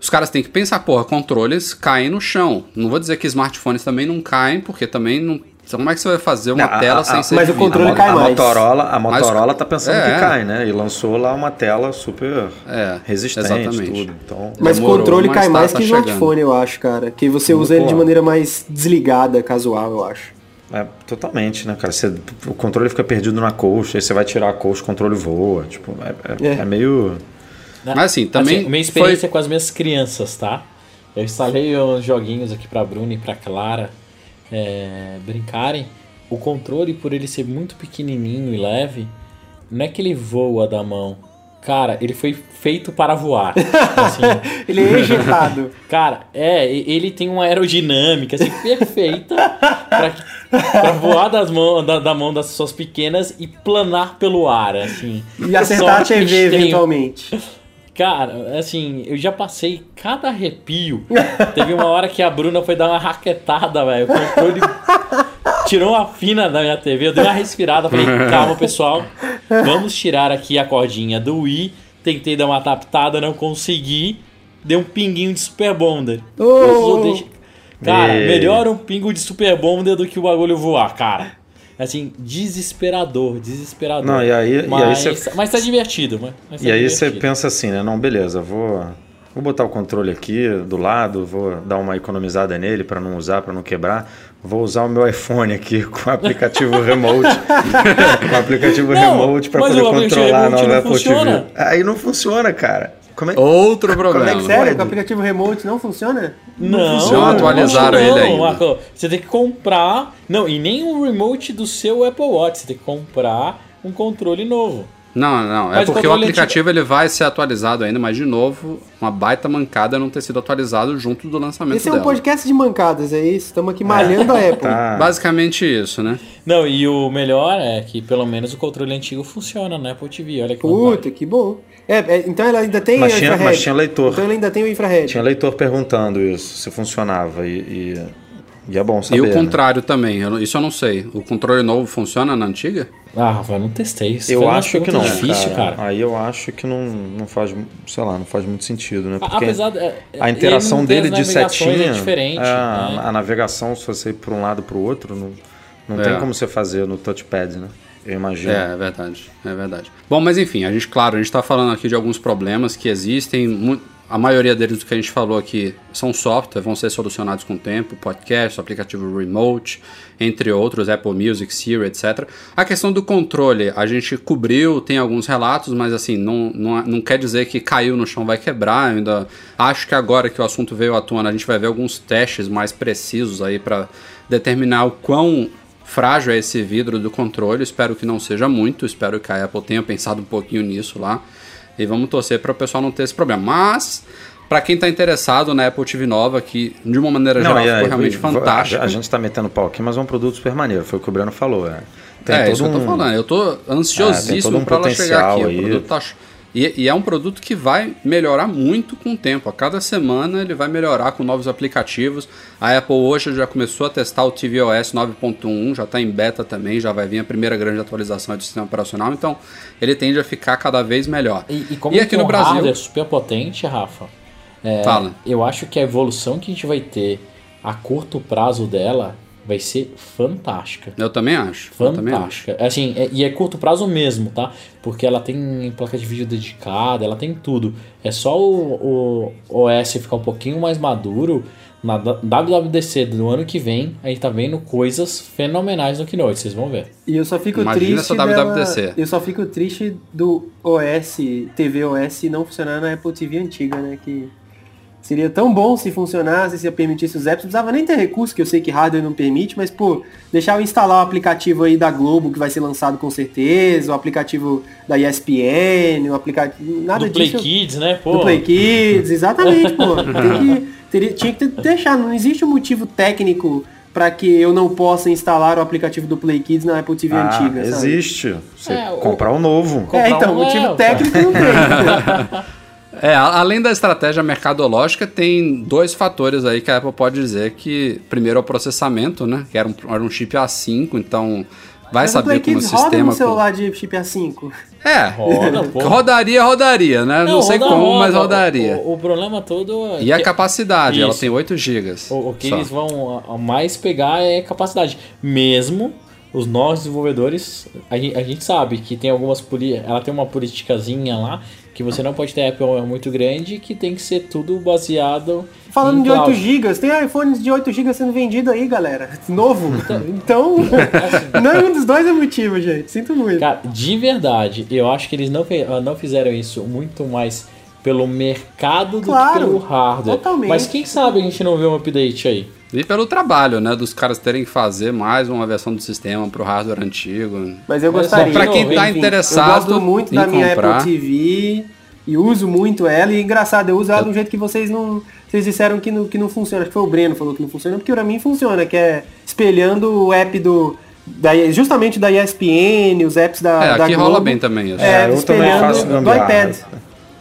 os caras têm que pensar, porra, controles caem no chão. Não vou dizer que smartphones também não caem, porque também não. Como é que você vai fazer uma Não, tela a- sem a- ser mas o controle a, cai a mais. Motorola, a Mas- Motorola tá pensando É, que é. cai, né? E lançou lá uma tela super É, resistente, exatamente. tudo. Então, Mas o controle mas cai tá- mais tá que chegando. smartphone, eu acho, cara. Que você usa ele de maneira mais desligada, casual, eu acho. é totalmente, né, cara? Você- o controle fica perdido na coxa, aí você vai tirar a coxa, o controle voa. Tipo, é, é- É. é meio. Mas assim, também Assim, minha foi- experiência com as minhas crianças, tá? Eu instalei uns joguinhos aqui pra Bruna e pra Clara é, brincarem. O controle, por ele ser muito pequenininho e leve, não é que ele voa da mão. Cara, ele foi feito para voar. Assim, Ele é ejetado. Cara, é, ele tem uma aerodinâmica assim, perfeita pra voar das mãos, da, da mão das pessoas pequenas e planar pelo ar, assim. E acertar a TV tem- eventualmente. Cara, assim, eu já passei cada arrepio. Teve uma hora que a Bruna foi dar uma raquetada, velho. O controle tirou uma fina da minha TV. Eu dei uma respirada, falei, calma, pessoal. Vamos tirar aqui a cordinha do Wii. Tentei dar uma adaptada, não consegui. Dei um pinguinho de Super Bonder. Oh! Cara, melhor um pingo de Super Bonder do que o bagulho voar, cara. Assim, desesperador, desesperador. Não, e aí- e aí mas, cê- mas tá divertido, mas, mas tá E aí você pensa assim, né? Não, beleza, vou. vou botar o controle aqui do lado, vou dar uma economizada nele para não usar, para não quebrar. Vou usar o meu iPhone aqui com o aplicativo remote. com o aplicativo Não, remote para mas poder controlar a nova não Apple funciona. TV. Aí não funciona, cara. Como é Outro Como é problema. que Sério, Pode. que o aplicativo remote não funciona? Não, Não atualizaram não, ele ainda. Marco. Você tem que comprar. Não, e nem o remote do seu Apple Watch. Você tem que comprar um controle novo. Não, não. É Mas porque o aplicativo ele vai ser atualizado ainda, mas de novo, uma baita mancada não ter sido atualizado junto do lançamento Esse é um dela. podcast de mancadas, é isso? Estamos aqui malhando a Apple. Tá. Basicamente isso, né? Não, e o melhor é que pelo menos o controle antigo funciona na Apple TV. Olha que. Puta, que bom. É, é, então ela ainda tem Mas o tinha- infrared. mas tinha leitor. Então ela ainda tem o infrared. Tinha leitor perguntando isso, se funcionava. E, e, e é bom saber. e o né? contrário também, eu isso eu não sei. O controle novo funciona na antiga? Ah, Rafa, eu não testei isso. Eu acho que não. difícil, cara. Aí eu acho que não, não faz, sei lá, não faz muito sentido, né? A- Porque Apesar de, é, a interação dele de navegações, setinha, é diferente. é, né? a navegação, se você ir para um lado para o outro, não, não É. tem como você fazer no touchpad, né? Eu imagino. É, é verdade, é verdade. Bom, mas enfim, a gente, claro, a gente está falando aqui de alguns problemas que existem. A maioria deles do que a gente falou aqui são software, vão ser solucionados com o tempo, podcast, aplicativo remote, entre outros, Apple Music, Siri, etc. A questão do controle, a gente cobriu, tem alguns relatos, mas assim, não, não, não quer dizer que caiu no chão vai quebrar. Eu ainda acho que agora que o assunto veio à tona, a gente vai ver alguns testes mais precisos aí para determinar o quão frágil é esse vidro do controle. Espero que não seja muito. Espero que a Apple tenha pensado um pouquinho nisso lá. E vamos torcer para o pessoal não ter esse problema. Mas, para quem está interessado na Apple TV nova, que de uma maneira geral aí, ficou realmente v- v- fantástico. A gente está metendo pau aqui, mas é um produto super maneiro, foi o que o Breno falou. É. Tem é isso que eu tô um- falando. Eu tô É, ansiosíssimo todo um para ela chegar aqui. potencial O aí. produto tá ch- e, e é um produto que vai melhorar muito com o tempo. A cada semana ele vai melhorar com novos aplicativos. A Apple hoje já começou a testar o tvOS 9.1, já está em beta também, já vai vir a primeira grande atualização do sistema operacional. Então ele tende a ficar cada vez melhor. E, e como E aqui no Brasil- hardware super potente, Rafa, é, Fala. eu acho que a evolução que a gente vai ter a curto prazo dela vai ser fantástica. Eu também acho. Eu também acho. Fantástica. Assim, é- e é curto prazo mesmo, tá? Porque ela tem placa de vídeo dedicada, ela tem tudo. É só o, o OS ficar um pouquinho mais maduro. Na WWDC do ano que vem, a gente tá vendo coisas fenomenais no Keynote, vocês vão ver. E eu só fico Imagina triste essa dela- WWDC. Eu só fico triste do OS, TV OS não funcionar na Apple TV antiga, né? Que seria tão bom se funcionasse, se permitisse os apps. Não precisava nem ter recurso, que eu sei que hardware não permite, mas, pô, deixar eu instalar o aplicativo aí da Globo, que vai ser lançado com certeza, o aplicativo da ESPN, o aplicativo... Nada do Play disso. Kids, né? Pô, Do Play Kids, exatamente, pô. Tem que, teria, tinha que ter deixado. Não existe um motivo técnico para que eu não possa instalar o aplicativo do Play Kids na Apple TV Ah, antiga, sabe? existe. Você É, o- comprar um novo. É, então, um- motivo técnico não tem. É, a- além da estratégia mercadológica, tem dois fatores aí que a Apple pode dizer que, primeiro, é o processamento, né? Que era um, era um chip A5, então vai Mas saber como o Kids roda sistema... no celular de chip A5. É, Roda, rodaria, rodaria, né? Não, sei roda, como, roda. mas rodaria. O, o problema todo é E a que- capacidade, ela Isso. tem 8 GB. O, o que eles vão a- a mais pegar é capacidade. Mesmo os nossos desenvolvedores, a gente, a gente sabe que tem algumas ela tem uma politicazinha lá que você não pode ter Apple muito grande que tem que ser tudo baseado Falando de 8 cloud. GB, tem iPhones de 8 GB sendo vendido aí, galera. Novo. Então, nenhum dos dois é motivo, gente. Sinto muito. Cara, de verdade, eu acho que eles não, fe- não fizeram isso muito mais pelo mercado do Claro, que pelo hardware. totalmente. Mas quem sabe a gente não vê um update aí. E pelo trabalho, né? Dos caras terem que fazer mais uma versão do sistema pro hardware antigo. Mas eu gostaria. pra quem tá Enfim, interessado Eu gosto muito em da minha comprar- Apple TV e uso muito ela. E engraçado, eu uso ela de um jeito que vocês não. Vocês disseram que não, que não funciona. Acho que foi o Breno que falou que não funciona, porque pra mim funciona, que é espelhando o app do. Da, justamente da ESPN, os apps da. É, da aqui Globo. rola bem também isso. É, eu também espelhando faço do iPad.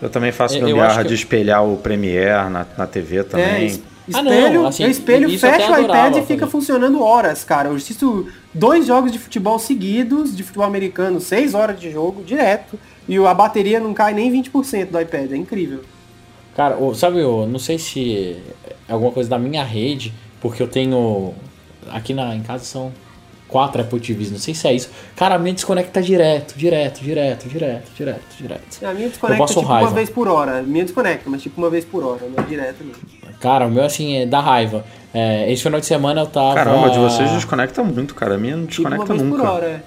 Eu também faço Eu- eu gambiarra de espelhar o Premiere na, na TV É, também. es- Ah, não, espelho, assim, eu espelho, isso eu até fecho o iPad e fica funcionando horas, cara. Eu assisto dois jogos de futebol seguidos, de futebol americano, seis horas de jogo, direto, e a bateria não cai nem 20% do iPad, é incrível. Cara, sabe, eu não sei se é alguma coisa da minha rede, porque eu tenho. Aqui na, em casa são quatro Apple TVs, não sei se é isso. Cara, a minha desconecta direto, direto, direto, direto, direto, direto. A minha desconecta tipo raiva. uma vez por hora. A minha desconecta, mas tipo uma vez por hora, não é direto não. Cara, o meu assim é da raiva. É, esse final de semana eu tava. Caramba, de vocês desconecta muito, cara. A minha não Tipo uma desconecta por nunca. hora, é.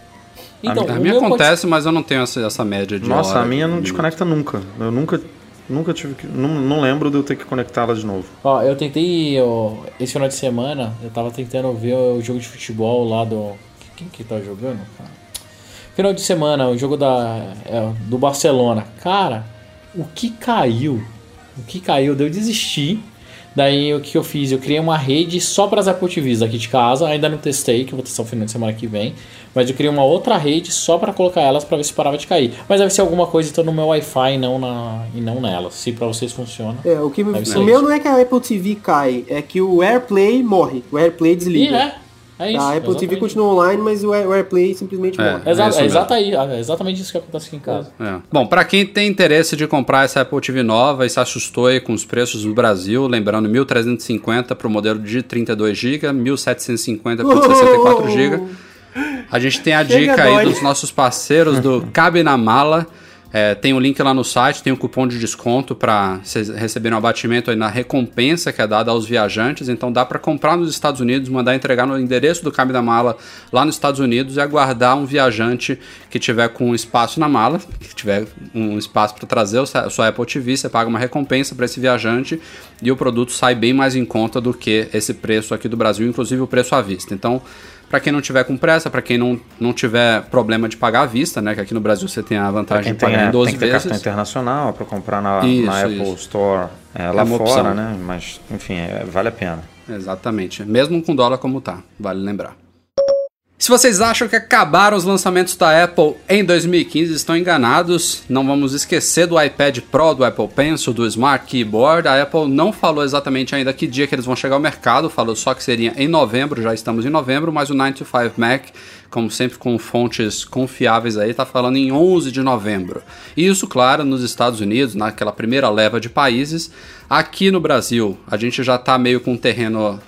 Então, a minha acontece, mas eu não tenho essa, essa média de Nossa, hora, a minha não minuto. desconecta nunca. Eu nunca, nunca tive que. Não, não lembro de eu ter que conectá-la de novo. Ó, eu tentei, ó, esse final de semana, eu tava tentando ver o jogo de futebol lá do. Quem que tá jogando, cara? Final de semana, o jogo da, é, do Barcelona. Cara, o que caiu? O que caiu? Daí eu desisti. Daí o que eu fiz? Eu criei uma rede só para as Apple TVs aqui de casa. Ainda não testei, que eu vou testar no final de semana que vem. Mas eu criei uma outra rede só para colocar elas para ver se parava de cair. Mas deve ser alguma coisa então no meu Wi-Fi e não, na, e não nela. Se para vocês funciona. É, o que o meu isso. não é que a Apple TV cai, é que o AirPlay morre. O AirPlay E desliga. é, é isso. a Apple TV exatamente. continua online, mas o Air- o AirPlay simplesmente É. morre. Exa É isso é, exata aí, é exatamente isso que acontece aqui em casa. É. Bom, para quem tem interesse de comprar essa Apple TV nova e se assustou aí com os preços do Brasil, lembrando 1.350 para o modelo de 32 GB, 1.750 para o de 64 GB. A gente tem a Chega, dica aí dói. dos nossos parceiros do Cabe na Mala. É, tem o link lá no site, tem um cupom de desconto para vocês receberem um abatimento aí na recompensa que é dada aos viajantes. Então dá para comprar nos Estados Unidos, mandar entregar no endereço do Cabe na Mala lá nos Estados Unidos e aguardar um viajante que tiver com espaço na mala, que tiver um espaço para trazer a sua Apple TV, você paga uma recompensa para esse viajante e o produto sai bem mais em conta do que esse preço aqui do Brasil, inclusive o preço à vista. Então para quem não tiver com pressa, para quem não, não tiver problema de pagar à vista, né? Que aqui no Brasil você tem a vantagem de tem, pagar é, em 12 tem que ter vezes. cartão internacional para comprar na, Isso, na Apple isso. Store é, lá É fora, opção. né? Mas, enfim, é, vale a pena. Exatamente. Mesmo com dólar como tá, vale lembrar. Se vocês acham que acabaram os lançamentos da Apple em 2015, estão enganados. Não vamos esquecer do iPad Pro, do Apple Pencil, do Smart Keyboard. A Apple não falou exatamente ainda que dia que eles vão chegar ao mercado, falou só que seria em novembro, já estamos em novembro, mas o 9 to 5 Mac, como sempre com fontes confiáveis aí, tá falando em 11 de novembro. E isso, claro, nos Estados Unidos, naquela primeira leva de países. Aqui no Brasil, a gente já tá meio com um terreno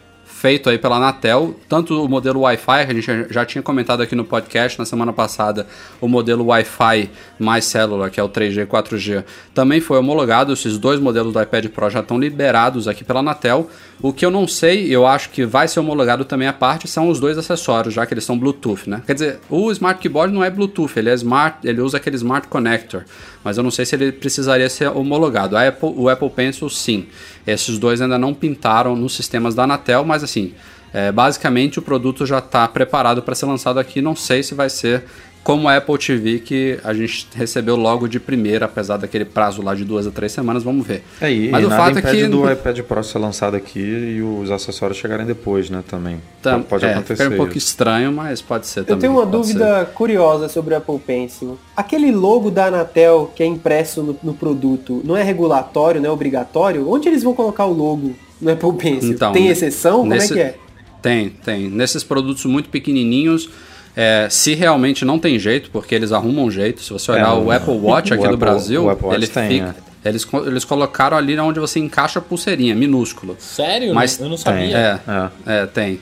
feito aí pela Anatel, tanto o modelo Wi-Fi, que a gente já tinha comentado aqui no podcast na semana passada, o modelo Wi-Fi mais célula, que é o 3G e 4G, também foi homologado, esses dois modelos do iPad Pro já estão liberados aqui pela Anatel. O que eu não sei, eu acho que vai ser homologado também a parte, são os dois acessórios, já que eles são Bluetooth, né? Quer dizer, o Smart Keyboard não é Bluetooth, ele é Smart, ele usa aquele Smart Connector, mas eu não sei se ele precisaria ser homologado. Apple, o Apple Pencil, sim. Esses dois ainda não pintaram nos sistemas da Anatel, mas assim, é, basicamente o produto já está preparado para ser lançado aqui. Não sei se vai ser como a Apple TV que a gente recebeu logo de primeira, apesar daquele prazo lá de duas a três semanas, vamos ver. É, e, Mas e o nada fato é que do iPad Pro ser lançado aqui e os acessórios chegarem depois, né, também. Tá, pode é, acontecer fica um pouco estranho, mas pode ser Eu também. tenho uma dúvida curiosa sobre o Apple Pencil. Aquele logo da Anatel que é impresso no, no produto não é regulatório, não é obrigatório? Onde eles vão colocar o logo no Apple Pencil? Então, Tem exceção? Como nesse- é que é? Tem, tem. Nesses produtos muito pequenininhos, é, se realmente não tem jeito, porque eles arrumam um jeito. Se você olhar É, o, o- Apple Watch aqui do Apple- Brasil, ele tem, fica. Eles, co- eles colocaram ali onde você encaixa a pulseirinha, minúsculo. Sério? Mas eu não sabia. É, É. é, tem.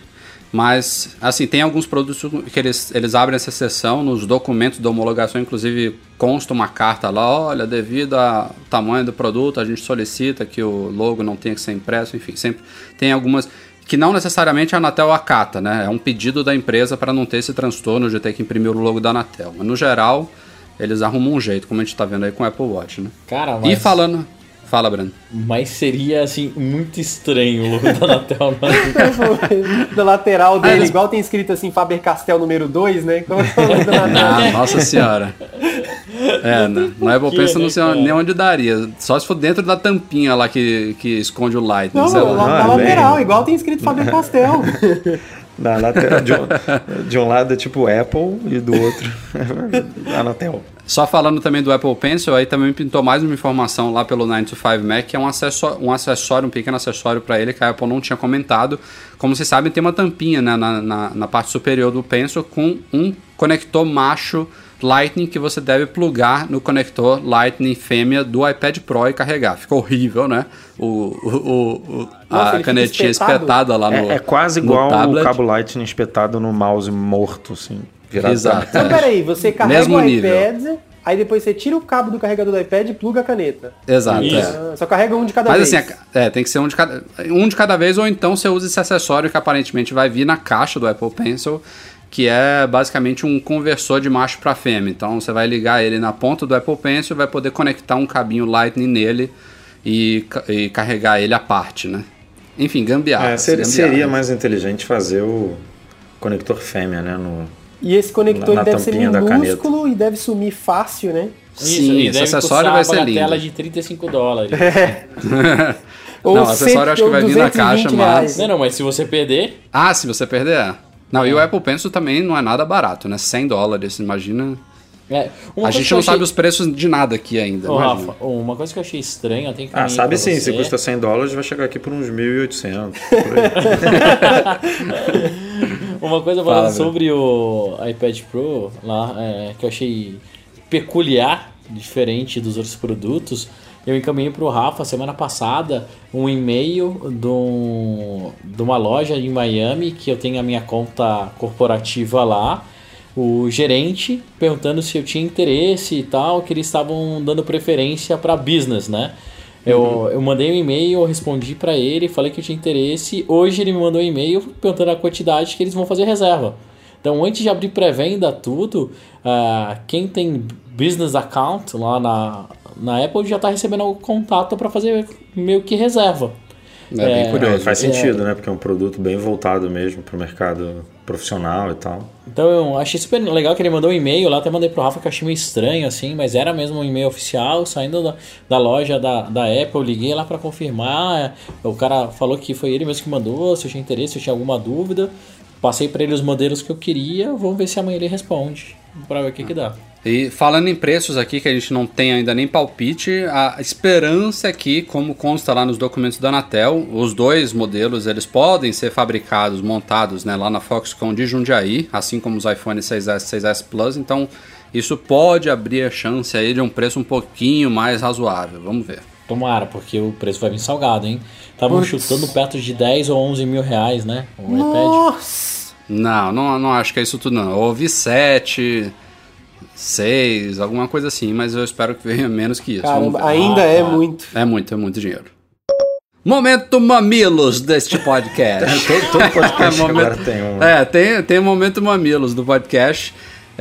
Mas, assim, tem alguns produtos que eles, eles abrem essa exceção nos documentos da homologação, inclusive consta uma carta lá, olha, devido ao tamanho do produto, a gente solicita que o logo não tenha que ser impresso, enfim, sempre tem algumas que não necessariamente a Anatel acata, né? É um pedido da empresa para não ter esse transtorno de ter que imprimir o logo da Anatel. Mas no geral, eles arrumam um jeito, como a gente tá vendo aí com o Apple Watch, né? Cara, mas, E falando. Fala, Breno. mas seria assim muito estranho o logo da Anatel. né? da lateral dele, eles- igual tem escrito assim, Faber Castell número 2, né? Como é Anatel? Ah, nossa senhora. É, né? No Apple porquê, Pencil não né, sei cara? nem onde daria. Só se for dentro da tampinha lá que, que esconde o Lightning. Não, Não, na é bem- lateral, igual tem escrito Faber Castell. Na lateral, de, um, de um lado é tipo Apple e do outro é Anatel. Só falando também do Apple Pencil, aí também pintou mais uma informação lá pelo 9 to 5 Mac, que é um acessório, um, acessório, um pequeno acessório para ele que a Apple não tinha comentado. Como vocês sabem, tem uma tampinha né, na, na, na, parte superior do Pencil com um conector macho Lightning que você deve plugar no conector Lightning fêmea do iPad Pro e carregar. Ficou horrível, né? O, o, o Nossa, a canetinha espetada lá no É, é quase igual o cabo Lightning espetado no mouse morto, assim. Virado Exato. Então, peraí, você carrega Mesmo o nível. iPad, aí depois você tira o cabo do carregador do iPad e pluga a caneta. Exato. É. Ah, só carrega um de cada Mas vez. assim, é, tem que ser um de, cada, um de cada vez, ou então você usa esse acessório que aparentemente vai vir na caixa do Apple Pencil, que é basicamente um conversor de macho para fêmea. Então você vai ligar ele na ponta do Apple Pencil, vai poder conectar um cabinho Lightning nele e, e carregar ele à parte, né? Enfim, gambiarra. É, seria, gambiarra. seria mais inteligente fazer o conector fêmea, né? No, E esse conector Na- na deve ser minúsculo e deve sumir fácil, né? Sim, e esse acessório vai ser uma lindo. tela de 35 dólares. Ou Não, o acessório acho que vai vir na 220 caixa, mas-. Não, não, mas se você perder, Ah, se você perder, é. Não, e o Apple Pencil também não é nada barato, né? 100 dólares, imagina. é, uma A gente não sabe achei- os preços de nada aqui ainda. Ô. Rafa, uma coisa que eu achei estranha, eu tenho que Ah, sabe sim, você. se custa 100 dólares, vai chegar aqui por uns 1.800. por aí. Uma coisa Fala, falando velho. sobre o iPad Pro lá, é, que eu achei peculiar, diferente dos outros produtos, eu encaminhei para o Rafa semana passada um e-mail de, um- de uma loja em Miami que eu tenho a minha conta corporativa lá. O gerente perguntando se eu tinha interesse e tal, que eles estavam dando preferência para business, né? Eu, eu mandei um e-mail, eu respondi para ele, falei que eu tinha interesse. Hoje ele me mandou um e-mail perguntando a quantidade que eles vão fazer reserva. Então, antes de abrir pré-venda, tudo, ah, quem tem business account lá na, na Apple já está recebendo o contato para fazer meio que reserva. É, bem É, curioso. Faz É. sentido, né? Porque é um produto bem voltado mesmo para o mercado profissional e tal. Então eu achei super legal que ele mandou um e-mail lá, até mandei pro Rafa que eu achei meio estranho assim, mas era mesmo um e-mail oficial, saindo da, da loja da, da Apple, eu liguei lá pra confirmar, o cara falou que foi ele mesmo que mandou, se eu tinha interesse, se eu tinha alguma dúvida, passei pra ele os modelos que eu queria, vamos ver se amanhã ele responde, pra ver o que que dá. E falando em preços aqui, que a gente não tem ainda nem palpite, a esperança é que, como consta lá nos documentos da Anatel, os dois modelos eles podem ser fabricados, montados né, lá na Foxconn de Jundiaí, assim como os iPhone 6S e 6S Plus, então isso pode abrir a chance aí de um preço um pouquinho mais razoável, vamos ver. Tomara, porque o preço vai vir salgado, hein? Estavam chutando perto de 10 ou 11 mil reais, né? O iPad. Nossa! Não, não, não acho que é isso tudo não. Eu ouvi 7, 6, alguma coisa assim, mas eu espero que venha menos que isso. Caramba, ainda Ah, é muito. É muito, é muito dinheiro. Momento mamilos deste podcast. Todo, todo podcast Momento- agora tem um. É, tem, tem momento mamilos do podcast.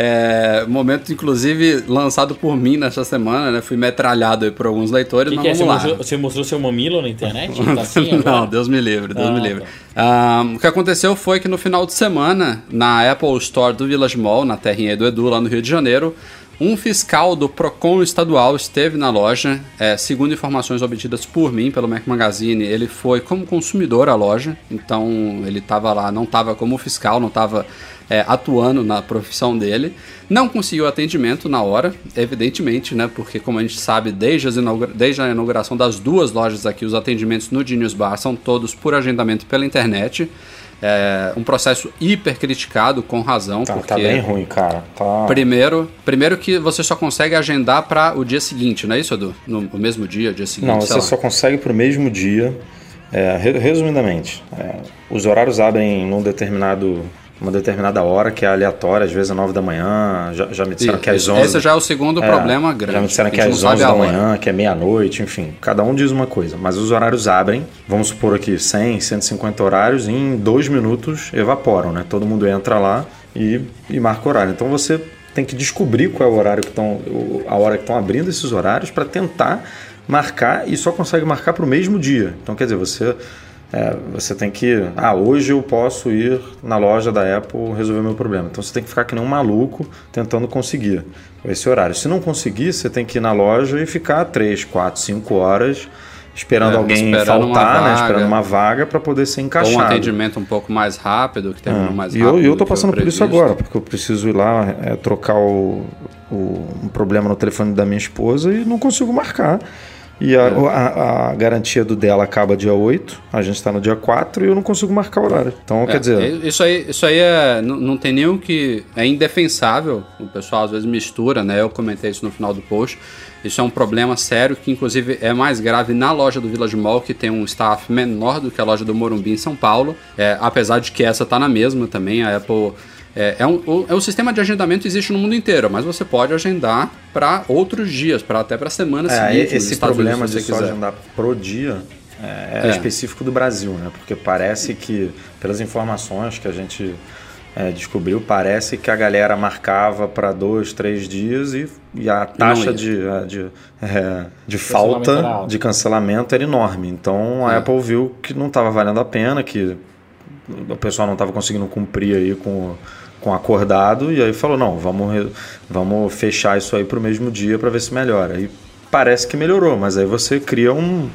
É, momento, inclusive, lançado por mim nessa semana, né? Fui metralhado por alguns leitores, que, mas que é? Você mostrou, você mostrou seu mamilo na internet? Tá assim? Não, Deus me livre, Deus Ah, me livre. Ah, o que aconteceu foi que no final de semana, na Apple Store do Village Mall, na terrinha do Edu, lá no Rio de Janeiro, um fiscal do Procon estadual esteve na loja. É, segundo informações obtidas por mim, pelo Mac Magazine, ele foi como consumidor à loja, então ele estava lá, não estava como fiscal, não estava é, atuando na profissão dele. Não conseguiu atendimento na hora, evidentemente, né? Porque, como a gente sabe, desde, desde a inauguração das duas lojas aqui, os atendimentos no Genius Bar são todos por agendamento pela internet. É um processo hiper criticado, com razão, Tá, porque. tá bem ruim, cara. Tá... Primeiro, primeiro que você só consegue agendar para o dia seguinte, não é isso, Edu? No, no mesmo dia, dia seguinte, Não, você lá. só consegue pro mesmo dia. É, re- resumidamente, é, os horários abrem num determinado, uma determinada hora, que é aleatória, às vezes às 9 da manhã, já, já me disseram que é às Isso, 11. Esse já é o segundo É, problema grande. Já me disseram que é às não 11 sabe da manhã, que é meia-noite, enfim. Cada um diz uma coisa. Mas os horários abrem, vamos supor aqui 100, 150 horários, e em dois minutos evaporam, né? Todo mundo entra lá e, e marca o horário. Então você tem que descobrir qual é o horário que estão, a hora que estão abrindo esses horários para tentar marcar e só consegue marcar para o mesmo dia. Então quer dizer, você é, você tem que. Ah, hoje eu posso ir na loja da Apple resolver meu problema. Então você tem que ficar que nem um maluco tentando conseguir esse horário. Se não conseguir, você tem que ir na loja e ficar 3, 4, 5 horas esperando É, alguém esperando faltar, né? Esperando uma vaga para poder ser Ou um encaixado. atendimento um pouco mais rápido, que termina É. mais rápido. e eu tô o passando por isso agora, porque eu preciso ir lá é, trocar o, o- um problema no telefone da minha esposa e não consigo marcar. E a, a- a garantia do dela acaba dia 8, a gente está no dia 4 e eu não consigo marcar o horário. Então, É, quer dizer, Isso aí, isso aí é, não, não tem nenhum que. É indefensável. O pessoal às vezes mistura, né? Eu comentei isso no final do post. Isso é um problema sério que, inclusive, é mais grave na loja do Village Mall, que tem um staff menor do que a loja do Morumbi em São Paulo. É, apesar de que essa tá na mesma também. A Apple. É, é um, o, é um sistema de agendamento que existe no mundo inteiro, mas você pode agendar para outros dias, para até para semana é, seguinte. esse problema Unidos, de se você só quiser. agendar pro dia é, é É. específico do Brasil, né? Porque parece que, pelas informações que a gente é, descobriu, parece que a galera marcava para dois, três dias e, e a taxa de, é, de, é, de era falta de cancelamento era enorme. Então a É. Apple viu que não estava valendo a pena, que o pessoal não estava conseguindo cumprir aí com com acordado e aí falou não vamos vamos fechar isso aí para o mesmo dia para ver se melhora. E parece que melhorou mas aí você cria um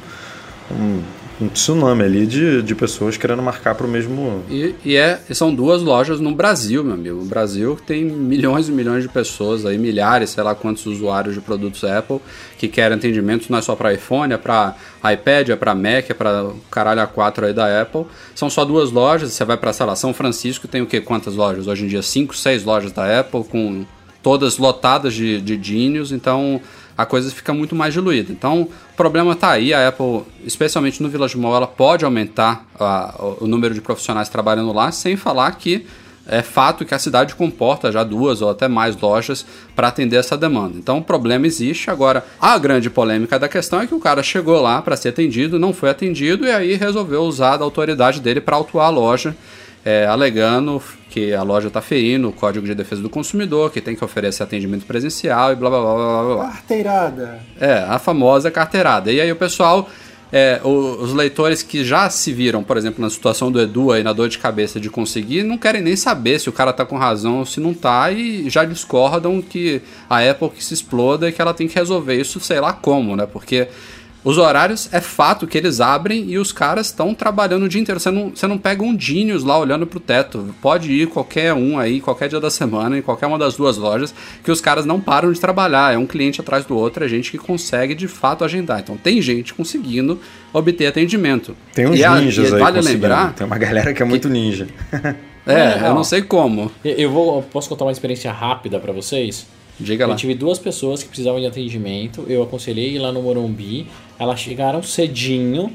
um, um tsunami ali de, de pessoas querendo marcar para o mesmo E, e é, são duas lojas no Brasil, meu amigo. O Brasil tem milhões e milhões de pessoas aí, milhares, sei lá quantos usuários de produtos Apple que querem atendimento, não é só para iPhone, é para iPad, é para Mac, é para caralho A4 aí da Apple. São só duas lojas, você vai para, sei lá, São Francisco, tem o que? Quantas lojas? Hoje em dia, cinco, seis lojas da Apple, com todas lotadas de, de Genius, então a coisa fica muito mais diluída. Então, o problema está aí, a Apple, especialmente no Village Mall, ela pode aumentar a- o número de profissionais trabalhando lá, sem falar que é fato que a cidade comporta já duas ou até mais lojas para atender essa demanda. Então, o problema existe. Agora, a grande polêmica da questão é que o cara chegou lá para ser atendido, não foi atendido e aí resolveu usar da autoridade dele para autuar a loja é, alegando que a loja está ferindo o Código de Defesa do Consumidor, que tem que oferecer atendimento presencial e blá blá blá blá blá. Carteirada. É, a famosa carteirada. E aí o pessoal, é, os leitores que já se viram, por exemplo, na situação do Edu aí, na dor de cabeça de conseguir, não querem nem saber se o cara tá com razão ou se não tá e já discordam que a Apple que se exploda e que ela tem que resolver isso, sei lá como, né? Porque os horários é fato que eles abrem e os caras estão trabalhando o dia inteiro. Você não, você não pega um Genius lá olhando pro teto. Pode ir qualquer um aí, qualquer dia da semana, em qualquer uma das duas lojas, que os caras não param de trabalhar. É um cliente atrás do outro, é gente que consegue de fato agendar. Então tem gente conseguindo obter atendimento. tem uns E a- ninjas e aí vale lembrar, tem uma galera que é muito ninja é, Não, eu não sei como. Eu- Eu vou, posso contar uma experiência rápida pra vocês? Diga lá. Eu tive duas pessoas que precisavam de atendimento. Eu aconselhei ir lá no Morumbi. Elas chegaram cedinho.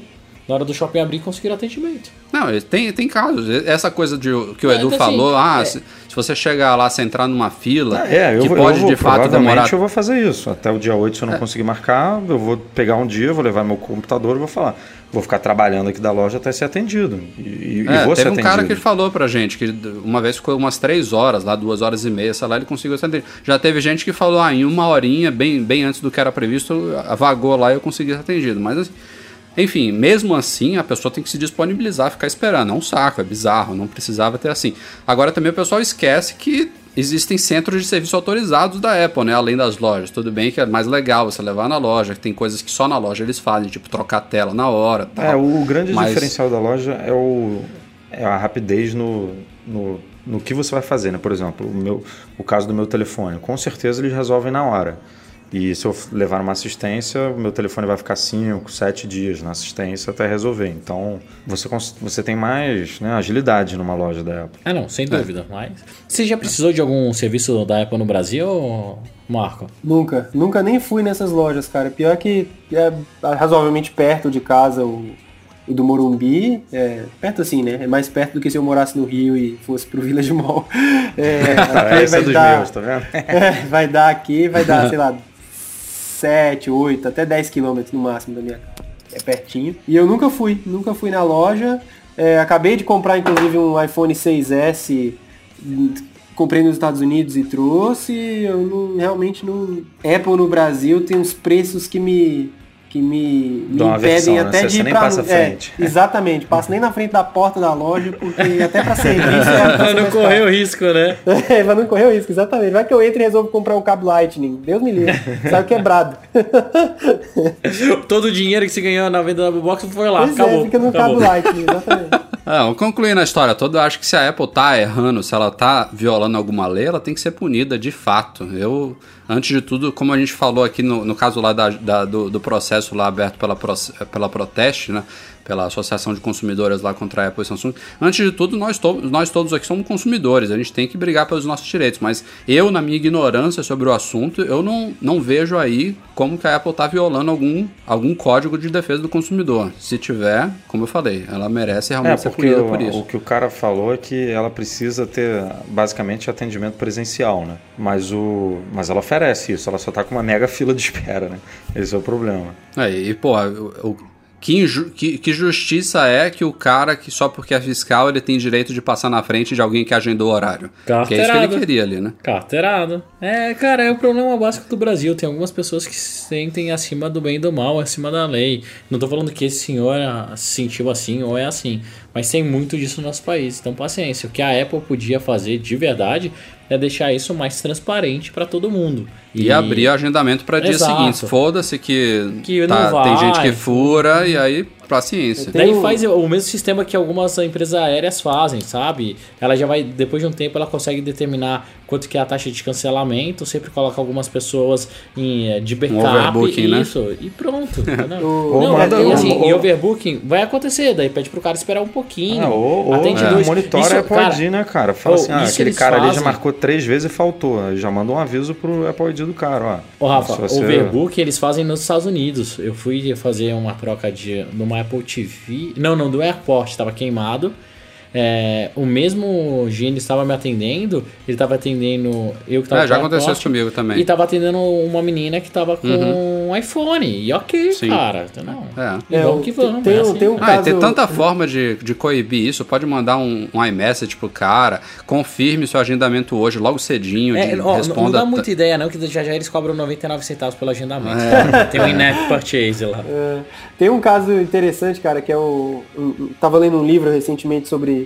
Na hora do shopping abrir, conseguiram atendimento. Não, tem, tem casos. Essa coisa de, que o É, Edu então, falou, assim, ah, é- se, se você chegar lá, se entrar numa fila, é eu que vou, pode eu vou, de fato demorar É. eu vou fazer isso até o dia 8 se eu não conseguir marcar eu vou pegar um dia vou levar meu computador e vou falar vou ficar trabalhando aqui da loja até ser atendido e, É, vou ser teve um cara atendido que falou pra gente que uma vez ficou umas três horas, lá duas horas e meia, sei lá, ele conseguiu ser atendido. Já teve gente que falou, ah, em uma horinha, bem, bem antes do que era previsto, vagou lá e eu consegui ser atendido. Mas, assim, enfim, mesmo assim, a pessoa tem que se disponibilizar, ficar esperando. É um saco, é bizarro, não precisava ter assim. Agora também o pessoal esquece que existem centros de serviço autorizados da Apple, né? Além das lojas. Tudo bem que é mais legal você levar na loja, que tem coisas que só na loja eles fazem, tipo trocar a tela na hora. Tal. É, o grande Mas- diferencial da loja é, o, é a rapidez no, no, no que você vai fazer, né? Por exemplo, o, meu, o caso do meu telefone. Com certeza eles resolvem na hora. E se eu levar uma assistência, o meu telefone vai ficar 5, 7 dias na assistência até resolver. Então, você, você tem mais né, agilidade numa loja da Apple. Ah, não, sem dúvida. Mas você já precisou de algum serviço da Apple no Brasil, Marco? Nunca. Nunca nem fui nessas lojas, cara. Pior que é razoavelmente perto de casa o, o do Morumbi. É, perto assim, né? É mais perto do que se eu morasse no Rio e fosse pro Village Mall. É, é dos dar- meus, tá vendo? É, vai dar aqui, vai dar, sei lá, 7, 8, até 10 quilômetros no máximo da minha casa. É pertinho. E eu nunca fui, nunca fui na loja. É, acabei de comprar, inclusive, um iPhone 6S. hum, Comprei nos Estados Unidos e trouxe. Eu não, realmente não. Apple no Brasil tem uns preços que me. Que me, me impedem versão, né? até Você- de você ir nem pra passa é, frente. exatamente, passo nem na frente da porta da loja, porque até pra serviço é Pra não correr o risco, né? É, pra não correr o risco, exatamente. Vai que eu entro e resolvo comprar um cabo Lightning. Deus me livre. Saiu quebrado. Todo o dinheiro que você ganhou na venda da Box foi lá, pois acabou. é, fica no acabou. cabo Lightning, exatamente. É, concluindo a história toda, eu acho que se a Apple tá errando, se ela tá violando alguma lei, ela tem que ser punida de fato. Eu, antes de tudo, como a gente falou aqui no, no caso lá da, da- do, do processo lá aberto pela, pela Proteste, né? Pela Associação de Consumidoras lá contra a Apple e Samsung. Antes de tudo, nós, to nós todos aqui somos consumidores, a gente tem que brigar pelos nossos direitos. Mas eu, na minha ignorância sobre o assunto, eu não, não vejo aí como que a Apple tá violando algum, algum código de defesa do consumidor. Se tiver, como eu falei, ela merece É, realmente ser porque punida por isso. o que o cara falou é que ela precisa ter basicamente atendimento presencial, né? Mas, o, mas ela oferece isso, ela só tá com uma mega fila de espera, né? Esse é o problema. É, e, pô, o, o- que, inju- que, que justiça é que o cara que só porque é fiscal ele tem direito de passar na frente de alguém que agendou o horário? Que é isso que ele Carteirada. queria ali, né? Carteirado. É, cara, é o problema básico do Brasil. Tem algumas pessoas que se sentem acima do bem e do mal, acima da lei. Não tô falando que esse senhor se sentiu assim ou é assim, mas tem muito disso no nosso país. Então, paciência. O que a Apple podia fazer de verdade é deixar isso mais transparente para todo mundo. E, abrir agendamento para dias seguintes. Foda-se que, Que não tá- tem vai. gente que fura e aí paciência. Tem Daí um- faz o mesmo sistema que algumas empresas aéreas fazem, sabe? Ela já vai, depois de um tempo, ela consegue determinar quanto que é a taxa de cancelamento, sempre coloca algumas pessoas em, eh, de backup, overbooking, né? isso, e pronto. Ou Não, manda e, um- assim, ou- e overbooking vai acontecer, daí pede pro cara esperar um pouquinho. Ah, ou ou atende é, dois. monitora Isso, a Apple cara, ID, né, cara? Fala oh, assim, ah, aquele cara ali já fazem. marcou três vezes e faltou. Aí Já manda um aviso pro Apple ID do cara, ó. Ô Rafa, você- o overbook eles fazem nos Estados Unidos. Eu fui fazer uma troca de numa Apple TV. Não, não, do AirPort, estava queimado. É, o mesmo Gene estava me atendendo, ele estava atendendo eu que estava É, já aconteceu isso comigo também. E estava atendendo uma menina que estava com um iPhone. E ok, Sim. cara. Não. É. É, vamos que vamos. tem é assim. tem um- Ah, tem tanta forma de, de coibir isso. Pode mandar um, um iMessage pro cara, confirme seu agendamento hoje, logo cedinho, É, de, ó, não- responda. não dá ta- muita ideia, não, que já já eles cobram 99 centavos pelo agendamento. É. Tem um in-app purchase lá. É, tem um caso interessante, cara, que é o. Um, um- tava lendo um livro recentemente sobre,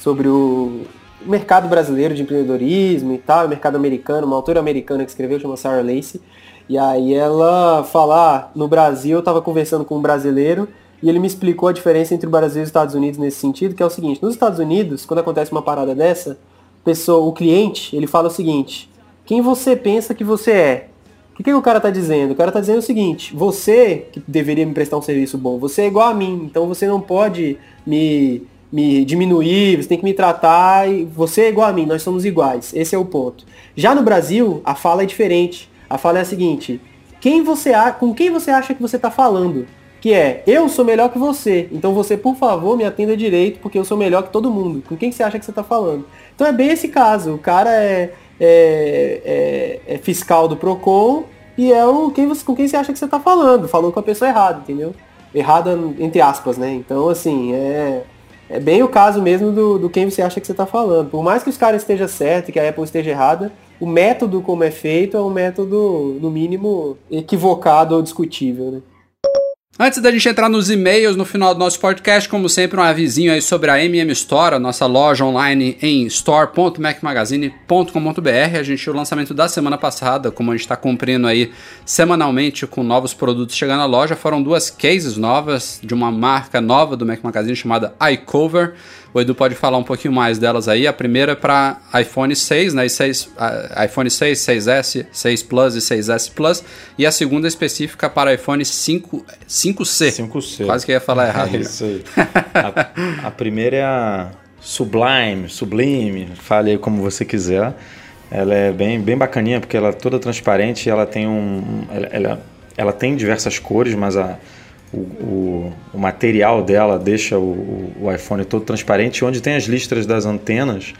sobre o mercado brasileiro de empreendedorismo e tal, mercado americano, uma autora americana que escreveu, chama Sarah Lacey. E aí ela fala, ah, no Brasil eu tava conversando com um brasileiro e ele me explicou a diferença entre o Brasil e os Estados Unidos nesse sentido, que é o seguinte, nos Estados Unidos, quando acontece uma parada dessa, pessoa, o cliente, ele fala o seguinte, quem você pensa que você é? O que, que o cara tá dizendo? O cara tá dizendo o seguinte, você, que deveria me prestar um serviço bom, você é igual a mim, então você não pode me, me diminuir, você tem que me tratar, e você é igual a mim, nós somos iguais. Esse é o ponto. Já no Brasil, a fala é diferente. A fala é a seguinte, quem você com quem você acha que você tá falando? Que é, eu sou melhor que você, então você, por favor, me atenda direito, porque eu sou melhor que todo mundo. Com quem você acha que você tá falando? Então é bem esse caso. O cara é, é, é- é fiscal do PROCON e é o quem você, com quem você acha que você tá falando. Falou com a pessoa errada, entendeu? Errada entre aspas, né? Então, assim, é, é bem o caso mesmo do, do quem você acha que você tá falando. Por mais que os caras estejam certos e que a Apple esteja errada, o método como é feito é um método, no mínimo, equivocado ou discutível, né? Antes da gente entrar nos e-mails no final do nosso podcast, como sempre, um avisinho aí sobre a MM Store, a nossa loja online em store.macmagazine.com.br. A gente, o lançamento da semana passada, como a gente está cumprindo aí semanalmente com novos produtos chegando à loja, foram duas cases novas de uma marca nova do Mac Magazine chamada iCover. O Edu pode falar um pouquinho mais delas aí. A primeira é para iPhone 6, né? E 6, ah, iPhone 6, 6S, 6 Plus e 6S Plus. E a segunda específica para iPhone 5, 5C. 5C. Quase que ia falar errado. É né? isso aí. A, a primeira é a Sublime, Sublime, fale aí como você quiser. Ela é bem, bem bacaninha porque ela é toda transparente e ela tem um. Ela, ela, ela tem diversas cores, mas a, o, o, o material dela deixa o, o iPhone todo transparente. Onde tem as listras das antenas,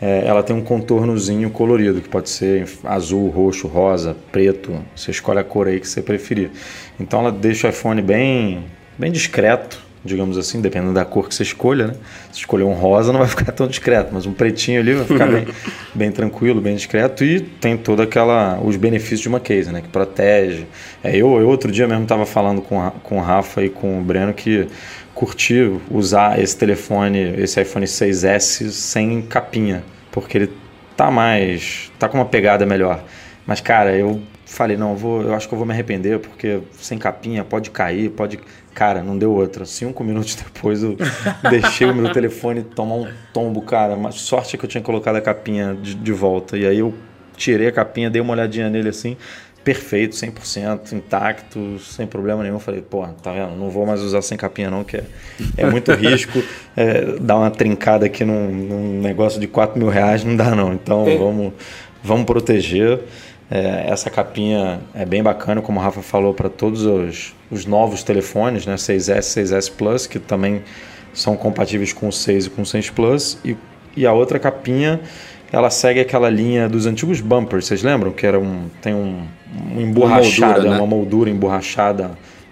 é, ela tem um contornozinho colorido, que pode ser azul, roxo, rosa, preto. Você escolhe a cor aí que você preferir. Então ela deixa o iPhone bem, bem discreto digamos assim, dependendo da cor que você escolha, né? Se escolher um rosa não vai ficar tão discreto, mas um pretinho ali vai ficar bem, bem tranquilo, bem discreto e tem toda aquela os benefícios de uma case, né? Que protege. É, eu, eu outro dia mesmo estava falando com, com o Rafa e com o Breno que curti usar esse telefone, esse iPhone 6S sem capinha, porque ele tá mais, tá com uma pegada melhor. Mas cara, eu falei, não, eu, vou, eu acho que eu vou me arrepender, porque sem capinha pode cair, pode. Cara, não deu outra. Cinco minutos depois eu deixei o meu telefone tomar um tombo, cara. Mas sorte é que eu tinha colocado a capinha de, de volta. E aí eu tirei a capinha, dei uma olhadinha nele assim, perfeito, 100%, intacto, sem problema nenhum. Falei, pô, tá vendo? Não vou mais usar sem capinha não, que é, é muito risco. É, dar uma trincada aqui num, num negócio de 4 mil reais não dá não. Então vamos, vamos proteger. É, essa capinha é bem bacana, como o Rafa falou, para todos os, os, novos telefones, né? 6S, 6S Plus, que também são compatíveis com o 6 e com o 6 Plus. E, e a outra capinha, ela segue aquela linha dos antigos bumpers, vocês lembram? Que era um, tem um, um emborrachada, uma moldura, né? uma moldura emborrachada,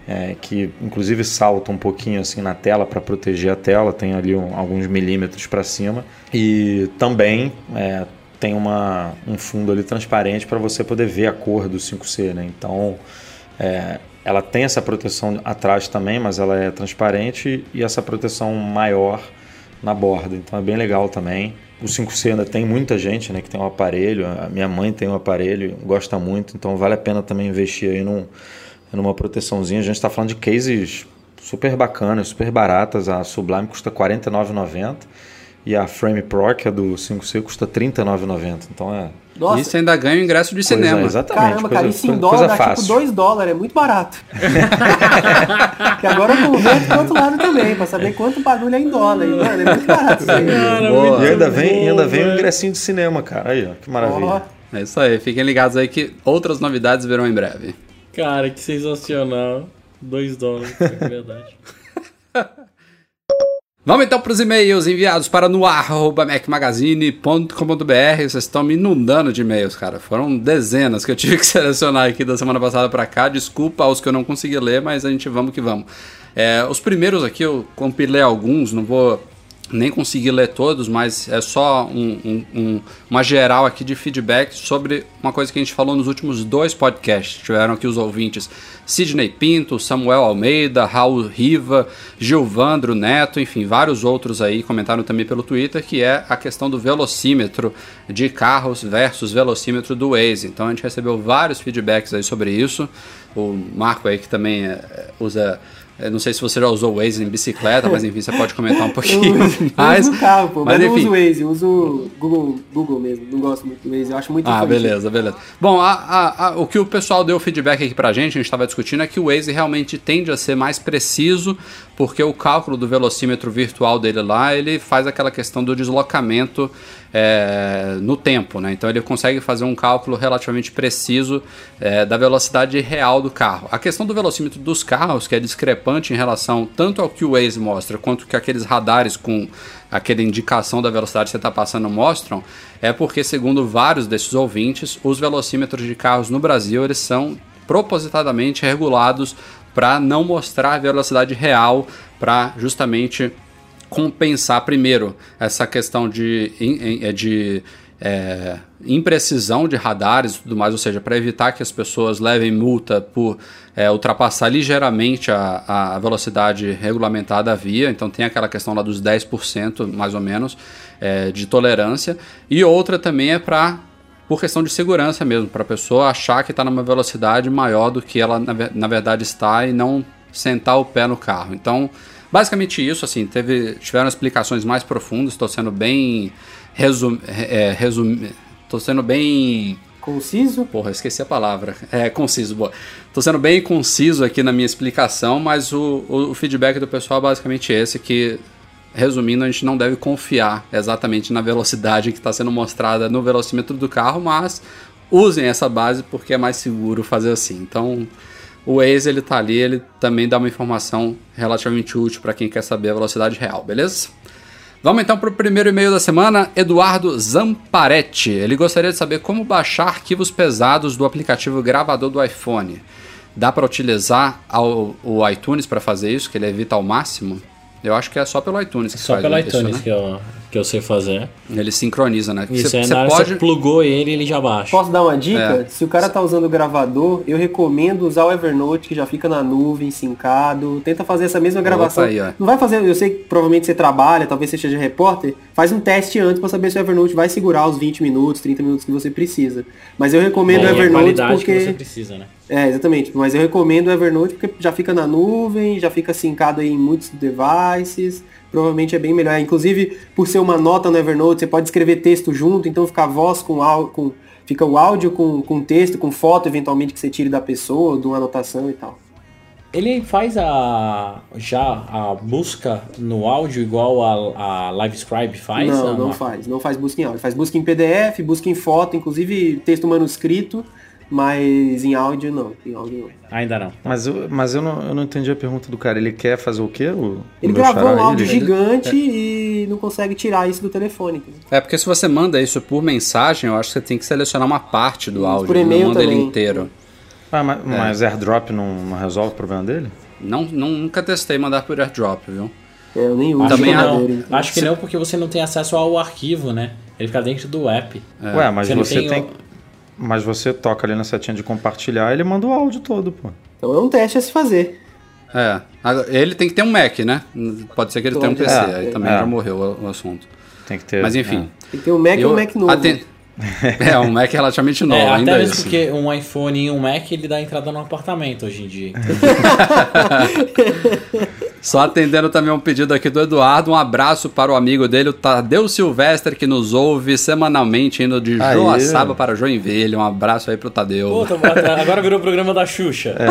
é, que inclusive salta um pouquinho assim na tela para proteger a tela, tem ali um, alguns milímetros para cima. E também é, tem uma, um fundo ali transparente para você poder ver a cor do 5C, né? Então, é, ela tem essa proteção atrás também, mas ela é transparente e essa proteção maior na borda. Então é bem legal também. O 5C ainda tem muita gente né, que tem um aparelho. A minha mãe tem um aparelho, gosta muito. Então vale a pena também investir aí num, numa proteçãozinha. A gente está falando de cases super bacanas, super baratas. A Sublime custa R$ 49,90 e a Frame Pro, que é do 5C, custa R$ 39,90. Então é. Nossa. Isso ainda ganha o ingresso de coisa, cinema. Exatamente. Caramba, cara, isso em dólar dá fácil. tipo 2 dólares, é muito barato. que agora eu converto pro outro lado também, pra saber quanto bagulho é em dólar. Mano, é muito barato isso aí. Cara, e ainda vem, bom, ainda vem um ingressinho de cinema, cara. Aí, ó, que maravilha. Oh. É isso aí, fiquem ligados aí que outras novidades virão em breve. Cara, que sensacional. 2 dólares, é verdade. Vamos então para os e-mails enviados para noar.macmagazine.com.br. Vocês estão me inundando de e-mails, cara. Foram dezenas que eu tive que selecionar aqui da semana passada para cá. Desculpa aos que eu não consegui ler, mas a gente vamos que vamos. É, os primeiros aqui eu compilei alguns, não vou nem consegui ler todos, mas é só um, um, um, uma geral aqui de feedback sobre uma coisa que a gente falou nos últimos dois podcasts. Tiveram aqui os ouvintes Sidney Pinto, Samuel Almeida, Raul Riva, Gilvandro Neto, enfim, vários outros aí comentaram também pelo Twitter, que é a questão do velocímetro de carros versus velocímetro do Waze. Então a gente recebeu vários feedbacks aí sobre isso. O Marco aí que também é, usa eu não sei se você já usou o Waze em bicicleta, mas enfim, você pode comentar um pouquinho eu uso, mais. Eu uso carro, pô, mas, mas enfim. não uso o Waze, eu uso Google, Google mesmo. Não gosto muito do Waze, eu acho muito Ah, beleza, beleza. Bom, a, a, a, o que o pessoal deu feedback aqui pra gente, a gente estava discutindo, é que o Waze realmente tende a ser mais preciso, porque o cálculo do velocímetro virtual dele lá, ele faz aquela questão do deslocamento é, no tempo, né? Então ele consegue fazer um cálculo relativamente preciso é, da velocidade real do carro. A questão do velocímetro dos carros, que é discrepante em relação tanto ao que o Waze mostra, quanto que aqueles radares com aquela indicação da velocidade que você está passando mostram, é porque, segundo vários desses ouvintes, os velocímetros de carros no Brasil eles são propositadamente regulados para não mostrar a velocidade real, para justamente compensar primeiro essa questão de, é, de é, imprecisão de radares e tudo mais, ou seja, para evitar que as pessoas levem multa por é, ultrapassar ligeiramente a, a velocidade regulamentada da via, então tem aquela questão lá dos 10% mais ou menos é, de tolerância, e outra também é para por questão de segurança mesmo, para a pessoa achar que está numa velocidade maior do que ela na, na verdade está e não sentar o pé no carro. Então, Basicamente isso, assim, teve, tiveram explicações mais profundas, estou sendo bem resum, é, resum, tô sendo bem Conciso? Porra, esqueci a palavra. É, conciso, boa. Tô sendo bem conciso aqui na minha explicação, mas o, o, o, feedback do pessoal é basicamente esse, que, resumindo, a gente não deve confiar exatamente na velocidade que está sendo mostrada no velocímetro do carro, mas usem essa base porque é mais seguro fazer assim. Então, o Waze ele tá ali, ele também dá uma informação relativamente útil para quem quer saber a velocidade real, beleza? Vamos então para o primeiro e-mail da semana, Eduardo Zamparetti. Ele gostaria de saber como baixar arquivos pesados do aplicativo gravador do iPhone. dá para utilizar o iTunes para fazer isso, que ele evita ao máximo? Eu acho que é só pelo iTunes que Só faz pelo isso, iTunes né? que, eu, que eu sei fazer. Ele sincroniza, né? Isso, Você é na hora pode... você plugou ele, ele já baixa. Posso dar uma dica? É. Se o cara tá usando o gravador, eu recomendo usar o Evernote, que já fica na nuvem, sincado. Tenta fazer essa mesma gravação. aí. Não vai fazer, eu sei que provavelmente você trabalha, talvez você seja repórter. Faz um teste antes pra saber se o Evernote vai segurar os 20 minutos, 30 minutos que você precisa. Mas eu recomendo o Bom, a Evernote qualidade porque. que você precisa, né? É, exatamente. Mas eu recomendo o Evernote porque já fica na nuvem, já fica sincado aí em muitos devices. Provavelmente é bem melhor. Inclusive, por ser uma nota no Evernote, você pode escrever texto junto, então fica a voz com áudio, com, fica o áudio com, com texto, com foto, eventualmente, que você tire da pessoa, de uma anotação e tal. Ele faz a já a busca no áudio igual a, a LiveScribe faz? não, Ah, não faz. Não faz busca em áudio. Faz busca em PDF, busca em foto, inclusive texto manuscrito, mas em áudio não. Em áudio não. Ainda não. Mas, eu, mas eu, não, eu não entendi a pergunta do cara. Ele quer fazer o quê? O, Ele gravou um áudio Ele- gigante e não consegue tirar isso do telefone. É porque se você manda isso por mensagem, eu acho que você tem que selecionar uma parte do áudio, por não e-mail manda ele também. inteiro. Ah, mas, mas AirDrop não, não resolve o problema dele? Não, não- nunca testei mandar por AirDrop, viu? É, eu nem uso Acho Também que não. gravador, então. Acho que não, porque você não tem acesso ao arquivo, né? Ele fica dentro do app. Ué, mas Você não você tem tem. Mas você toca ali na setinha de compartilhar ele manda o áudio todo, pô. Então é um teste a se fazer. É. Ele tem que ter um Mac, né? Pode ser que ele tenha um PC, é, aí é. também É. já morreu o, o assunto. Tem que ter. Mas enfim. Tem que ter um Mac e um Mac novo. aten- É, um Mac relativamente novo, É, ainda até mesmo isso. porque um iPhone e um Mac ele dá entrada no apartamento hoje em dia. Só atendendo também um pedido aqui do Eduardo, um abraço para o amigo dele, o Tadeu Silvestre, que nos ouve semanalmente, indo de. Joaçaba para Joinville. Um abraço aí pro Tadeu. Pô, tô- agora virou o programa da Xuxa.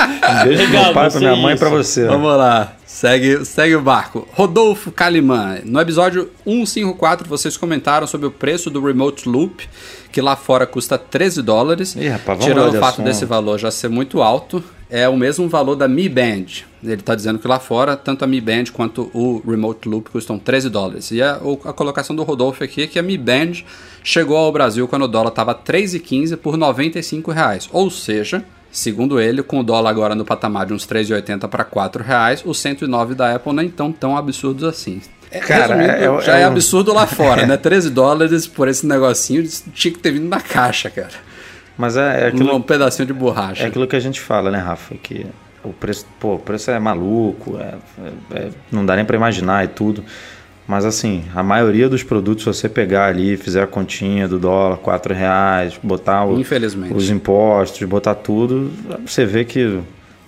Um beijo Legal, meu pai, pra minha mãe e pra você. Vamos lá, segue, segue o barco. Rodolfo Calimã, no episódio 154 vocês comentaram sobre o preço do Remote Loop, que lá fora custa 13 dólares. Ih, rapaz, vamos Tirando o fato assunto. desse valor já ser muito alto, é o mesmo valor da Mi Band. Ele está dizendo que lá fora, tanto a Mi Band quanto o Remote Loop custam 13 dólares. E a, a colocação do Rodolfo aqui é que a Mi Band chegou ao Brasil quando o dólar estava 3,15 por 95 reais. Ou seja, segundo ele, com o dólar agora no patamar de uns 3,80 para 4 reais, os 109 da Apple não estão tão absurdos assim. É, Cara, resumindo, é- é- já é, é absurdo lá fora, né? 13 dólares por esse negocinho tinha que ter vindo na caixa, cara. Mas é, é aquilo, Um pedacinho de borracha. é aquilo que a gente fala, né, Rafa? Que o preço, pô, o preço é maluco, é- é- é- não dá nem pra imaginar e tudo. Mas assim, a maioria dos produtos, se você pegar ali, fizer a continha do dólar, 4 reais, botar o- Infelizmente. os impostos, botar tudo, você vê que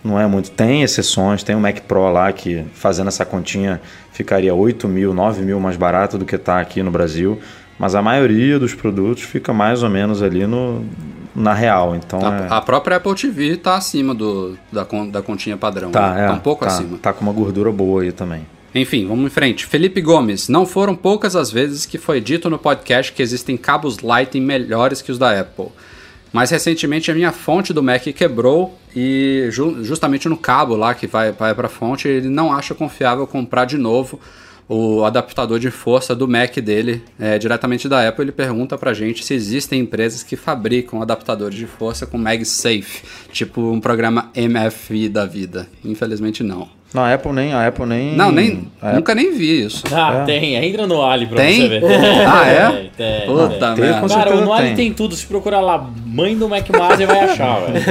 não é muito. Tem exceções, tem o Mac Pro lá que fazendo essa continha ficaria 8 mil, 9 mil mais barato do que está aqui no Brasil. Mas a maioria dos produtos fica mais ou menos ali no, na real. Então é, A, própria Apple TV tá acima do, da, da continha padrão. tá, né? é, tá um pouco tá, acima. Tá com uma gordura boa aí também. Enfim, vamos em frente. Felipe Gomes. Não foram poucas as vezes que foi dito no podcast que existem cabos Lightning melhores que os da Apple. Mas recentemente a minha fonte do Mac quebrou e ju- justamente no cabo lá que vai, vai para a fonte ele não acha confiável comprar de novo o adaptador de força do Mac dele é, diretamente da Apple. Ele pergunta pra gente se existem empresas que fabricam adaptadores de força com MagSafe, tipo um programa MFI da vida. Infelizmente não. Não, a Apple nem. A Apple nem Não, nem, a nunca nem vi isso. Ah, É. tem. Entra no Ali pra Tem? você ver. Ah, é? Tem, tem, Puta tem. Merda. Cara, certeza o Ali tem. tem. tudo. Se procurar lá, mãe do Mac Master vai achar, velho.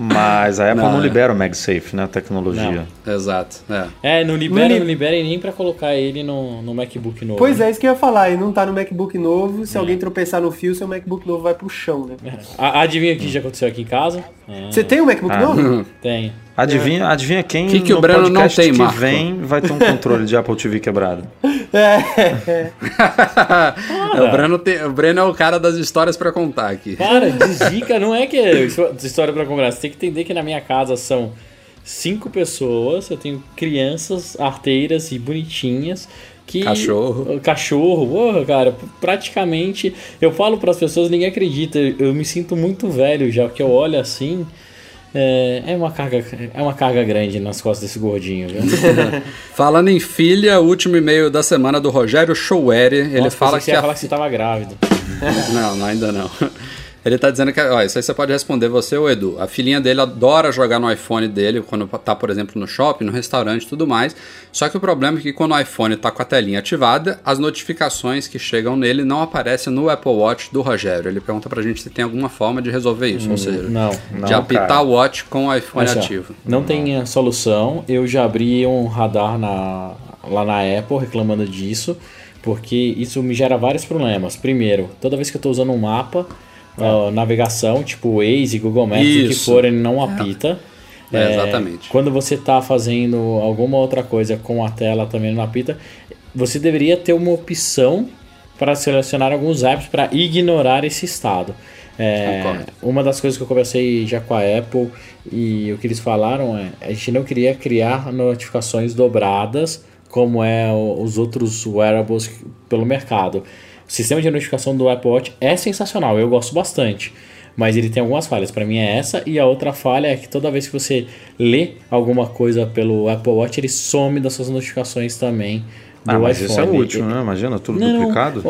Mas a Apple não, Não, é. libera o MagSafe, né? A tecnologia. Exato. É. É, não libera, Não li- não libera nem pra colocar ele no, no MacBook novo. Pois é, isso que eu ia falar. Ele não tá no MacBook novo. Se alguém tropeçar no fio, seu MacBook novo vai pro chão, né? A- Adivinha o que já aconteceu aqui em casa? É, Você tem um MacBook Ah. novo? tem. Adivinha, adivinha quem Que que o no Breno não podcast tem, que Marco? vem vai ter um controle de Apple TV quebrado. É, o, Breno tem- o Breno é o cara das histórias pra contar aqui. Para, desdica, não é que é história pra comprar. Você tem que entender que na minha casa são cinco pessoas, eu tenho crianças arteiras e bonitinhas. Que, Cachorro. Cachorro, porra, cara, praticamente. Eu falo pras pessoas, ninguém acredita. Eu me sinto muito velho já, porque eu olho assim. É, é uma carga, é uma carga grande nas costas desse gordinho, viu? Falando em filha, o último e-mail da semana do Rogério Showeri. Ele Nossa, fala que ia a falar que você tava grávido. Não, não, ainda não. Ele tá dizendo que, ó, isso aí você pode responder você ou Edu. A filhinha dele adora jogar no iPhone dele quando tá, por exemplo, no shopping, no restaurante e tudo mais. Só que o problema é que quando o iPhone tá com a telinha ativada, as notificações que chegam nele não aparecem no Apple Watch do Rogério. Ele pergunta pra gente se tem alguma forma de resolver isso, ou seja, Hum, Não. de Não, apitar cara. o Watch com o iPhone Olha só, ativo. Não tem solução. Eu já abri um radar na- lá na Apple reclamando disso, porque isso me gera vários problemas. Primeiro, toda vez que eu estou usando um mapa, ó, navegação, tipo Waze, Google Maps, o que Isso. for, ele não apita. É, exatamente. Quando você está fazendo alguma outra coisa com a tela também não apita, você deveria ter uma opção para selecionar alguns apps para ignorar esse estado. É, Concordo. uma das coisas que eu conversei já com a Apple e o que eles falaram é a gente não queria criar notificações dobradas como é os outros wearables pelo mercado. O sistema de notificação do Apple Watch é sensacional, eu gosto bastante. Mas ele tem algumas falhas. Para mim é essa. E a outra falha é que toda vez que você lê alguma coisa pelo Apple Watch, ele some das suas notificações também do Ah, mas iPhone. isso é útil, né? Imagina, tudo Não, duplicado.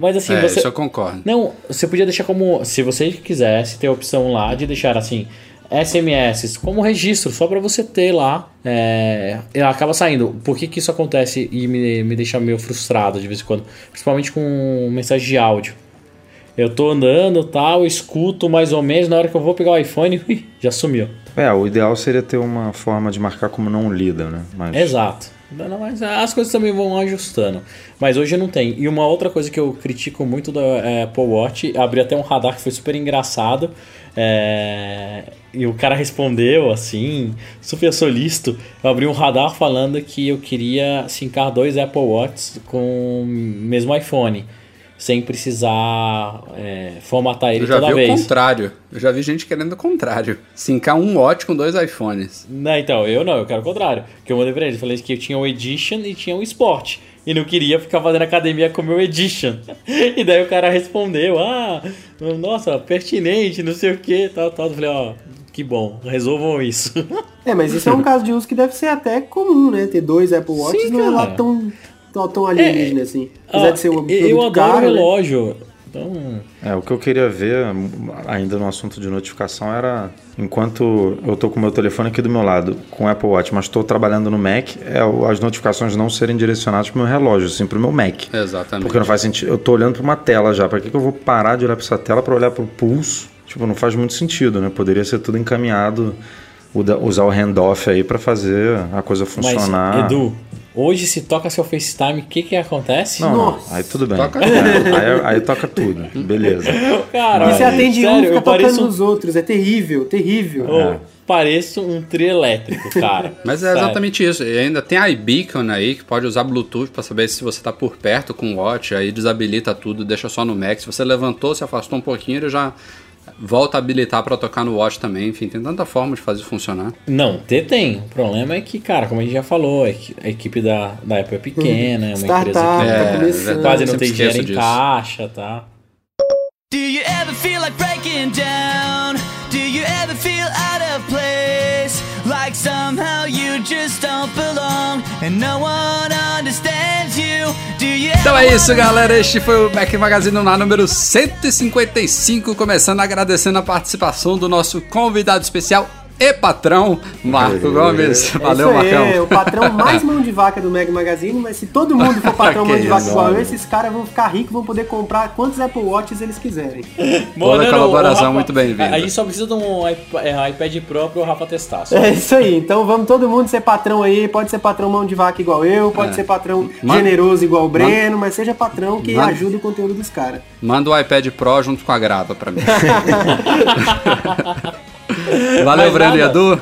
Mas assim, é, você. isso eu concordo. Não, você podia deixar como. Se você quisesse ter a opção lá de deixar assim. SMS como registro, só para você ter lá. É, ela acaba saindo. Por que, que isso acontece e me, me deixa meio frustrado de vez em quando? Principalmente com mensagem de áudio. Eu tô andando tal, escuto mais ou menos, na hora que eu vou pegar o iPhone, já sumiu. É, o ideal seria ter uma forma de marcar como não lida, né? Mas Exato. Mas as coisas também vão ajustando. Mas hoje não tem. E uma outra coisa que eu critico muito da é, Apple Watch, abri até um radar que foi super engraçado. é, E o cara respondeu assim, super solícito. Eu abri um radar falando que eu queria sincar dois Apple Watches com o mesmo iPhone. Sem precisar é, formatar ele Eu já toda vi o vez. contrário. Eu já vi gente querendo o contrário. Sincar um Watch com dois iPhones. Não, então, eu não, eu quero o contrário. Que eu mandei pra ele, falei que eu tinha o Edition e tinha o Sport. E não queria ficar fazendo academia com o meu Edition. E daí o cara respondeu, ah, nossa, pertinente, não sei o que, tal, tal. Eu falei, ó, que bom, resolvam isso. É, mas isso é um caso de uso que deve ser até comum, né? Ter dois Apple Watches Sim, não é lá tão, tão, tão alienígena assim. Apesar Ah, de ser um eu adoro caro, né? relógio. Então, É, o que eu queria ver, ainda no assunto de notificação, era enquanto eu tô com o meu telefone aqui do meu lado, com o Apple Watch, mas estou trabalhando no Mac, é as notificações não serem direcionadas para o meu relógio, sim para o meu Mac. Exatamente. Porque não faz sentido. Eu tô olhando para uma tela já. Para que, que eu vou parar de olhar para essa tela para olhar para o pulso? Tipo, não faz muito sentido, né? Poderia ser tudo encaminhado, usar o handoff aí para fazer a coisa mas, funcionar. Edu, hoje se toca seu FaceTime, o que que acontece? Não, aí tudo bem. Toca É, aí, aí toca tudo. Beleza. Cara, E você atende um, sério, fica eu pareço um nos outros. É terrível, terrível. Eu pareço um trio elétrico, cara. Mas é Sério. exatamente isso. E ainda tem a iBeacon aí, que pode usar Bluetooth para saber se você tá por perto com o Watch, aí desabilita tudo, deixa só no Mac. Se você levantou, se afastou um pouquinho, ele já volta a habilitar para tocar no Watch também. Enfim, tem tanta forma de fazer funcionar. Não, ter tem. O problema é que, cara, como a gente já falou, a equi- a equipe da, da Apple é pequena, é uma Startup, empresa tá É, que começando. quase não tem dinheiro em disso. caixa, tá? Do you ever feel like breaking down? Do you ever feel out of place? Like somehow you just don't belong and no one understands you? Do you Então é isso, galera. Este foi o Mac Magazine lá número 155. Começando agradecendo a participação do nosso convidado especial e patrão, Marco Gomes. É Valeu, isso aí, Marcão. é o patrão mais mão de vaca do Mag Magazine, mas se todo mundo for patrão mão de vaca isso, igual eu, esses caras vão ficar ricos, vão poder comprar quantos Apple Watches eles quiserem. Toda não, colaboração muito bem-vinda. A, a gente só precisa de um é, iPad Pro pro Rafa testar. só. É isso aí, então vamos todo mundo ser patrão aí, pode ser patrão mão de vaca igual eu, pode É. ser patrão Man- generoso igual o Breno, mas seja patrão que Man- ajuda o conteúdo dos caras. Manda o iPad Pro junto com a grava pra mim. Valeu, Mas Breno e. Edu.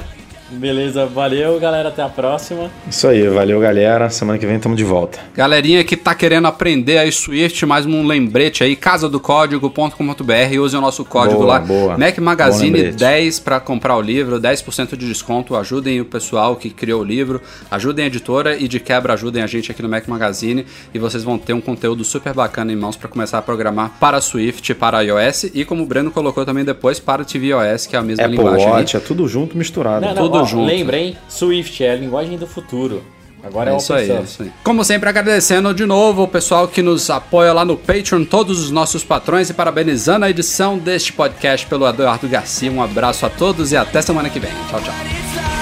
Beleza, valeu, galera. Até a próxima. Isso aí, valeu galera. Semana que vem estamos de volta. Galerinha que tá querendo aprender aí Swift, mais um lembrete aí, casadocódigo.com.br, use o nosso código Boa, lá, boa. Mac Magazine lembrete. 10 para comprar o livro, 10% de desconto, ajudem o pessoal que criou o livro, ajudem a editora e de quebra ajudem a gente aqui no Mac Magazine e vocês vão ter um conteúdo super bacana em mãos para começar a programar para Swift, para iOS e como o Breno colocou também depois para tvOS, que é a mesma Apple linguagem. Watch, é tudo junto, misturado. Não, não, Tudo ó, junto. Lembra, hein? Swift é a linguagem do futuro. Agora é, É isso aí, é isso aí. Como sempre, agradecendo de novo o pessoal que nos apoia lá no Patreon, todos os nossos patrões e parabenizando a edição deste podcast pelo Eduardo Garcia. Um abraço a todos e até semana que vem. Tchau, tchau.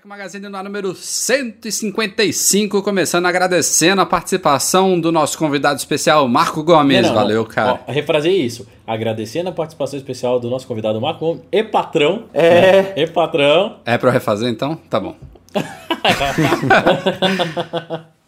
Mac Magazine no ar número 155, começando agradecendo a participação do nosso convidado especial, Marco Gomes. Não, não, Valeu, não. cara. Ó, refrazei isso. Agradecendo a participação especial do nosso convidado Marco Gomes e patrão. É. né? E patrão. É pra eu refazer então? Tá bom.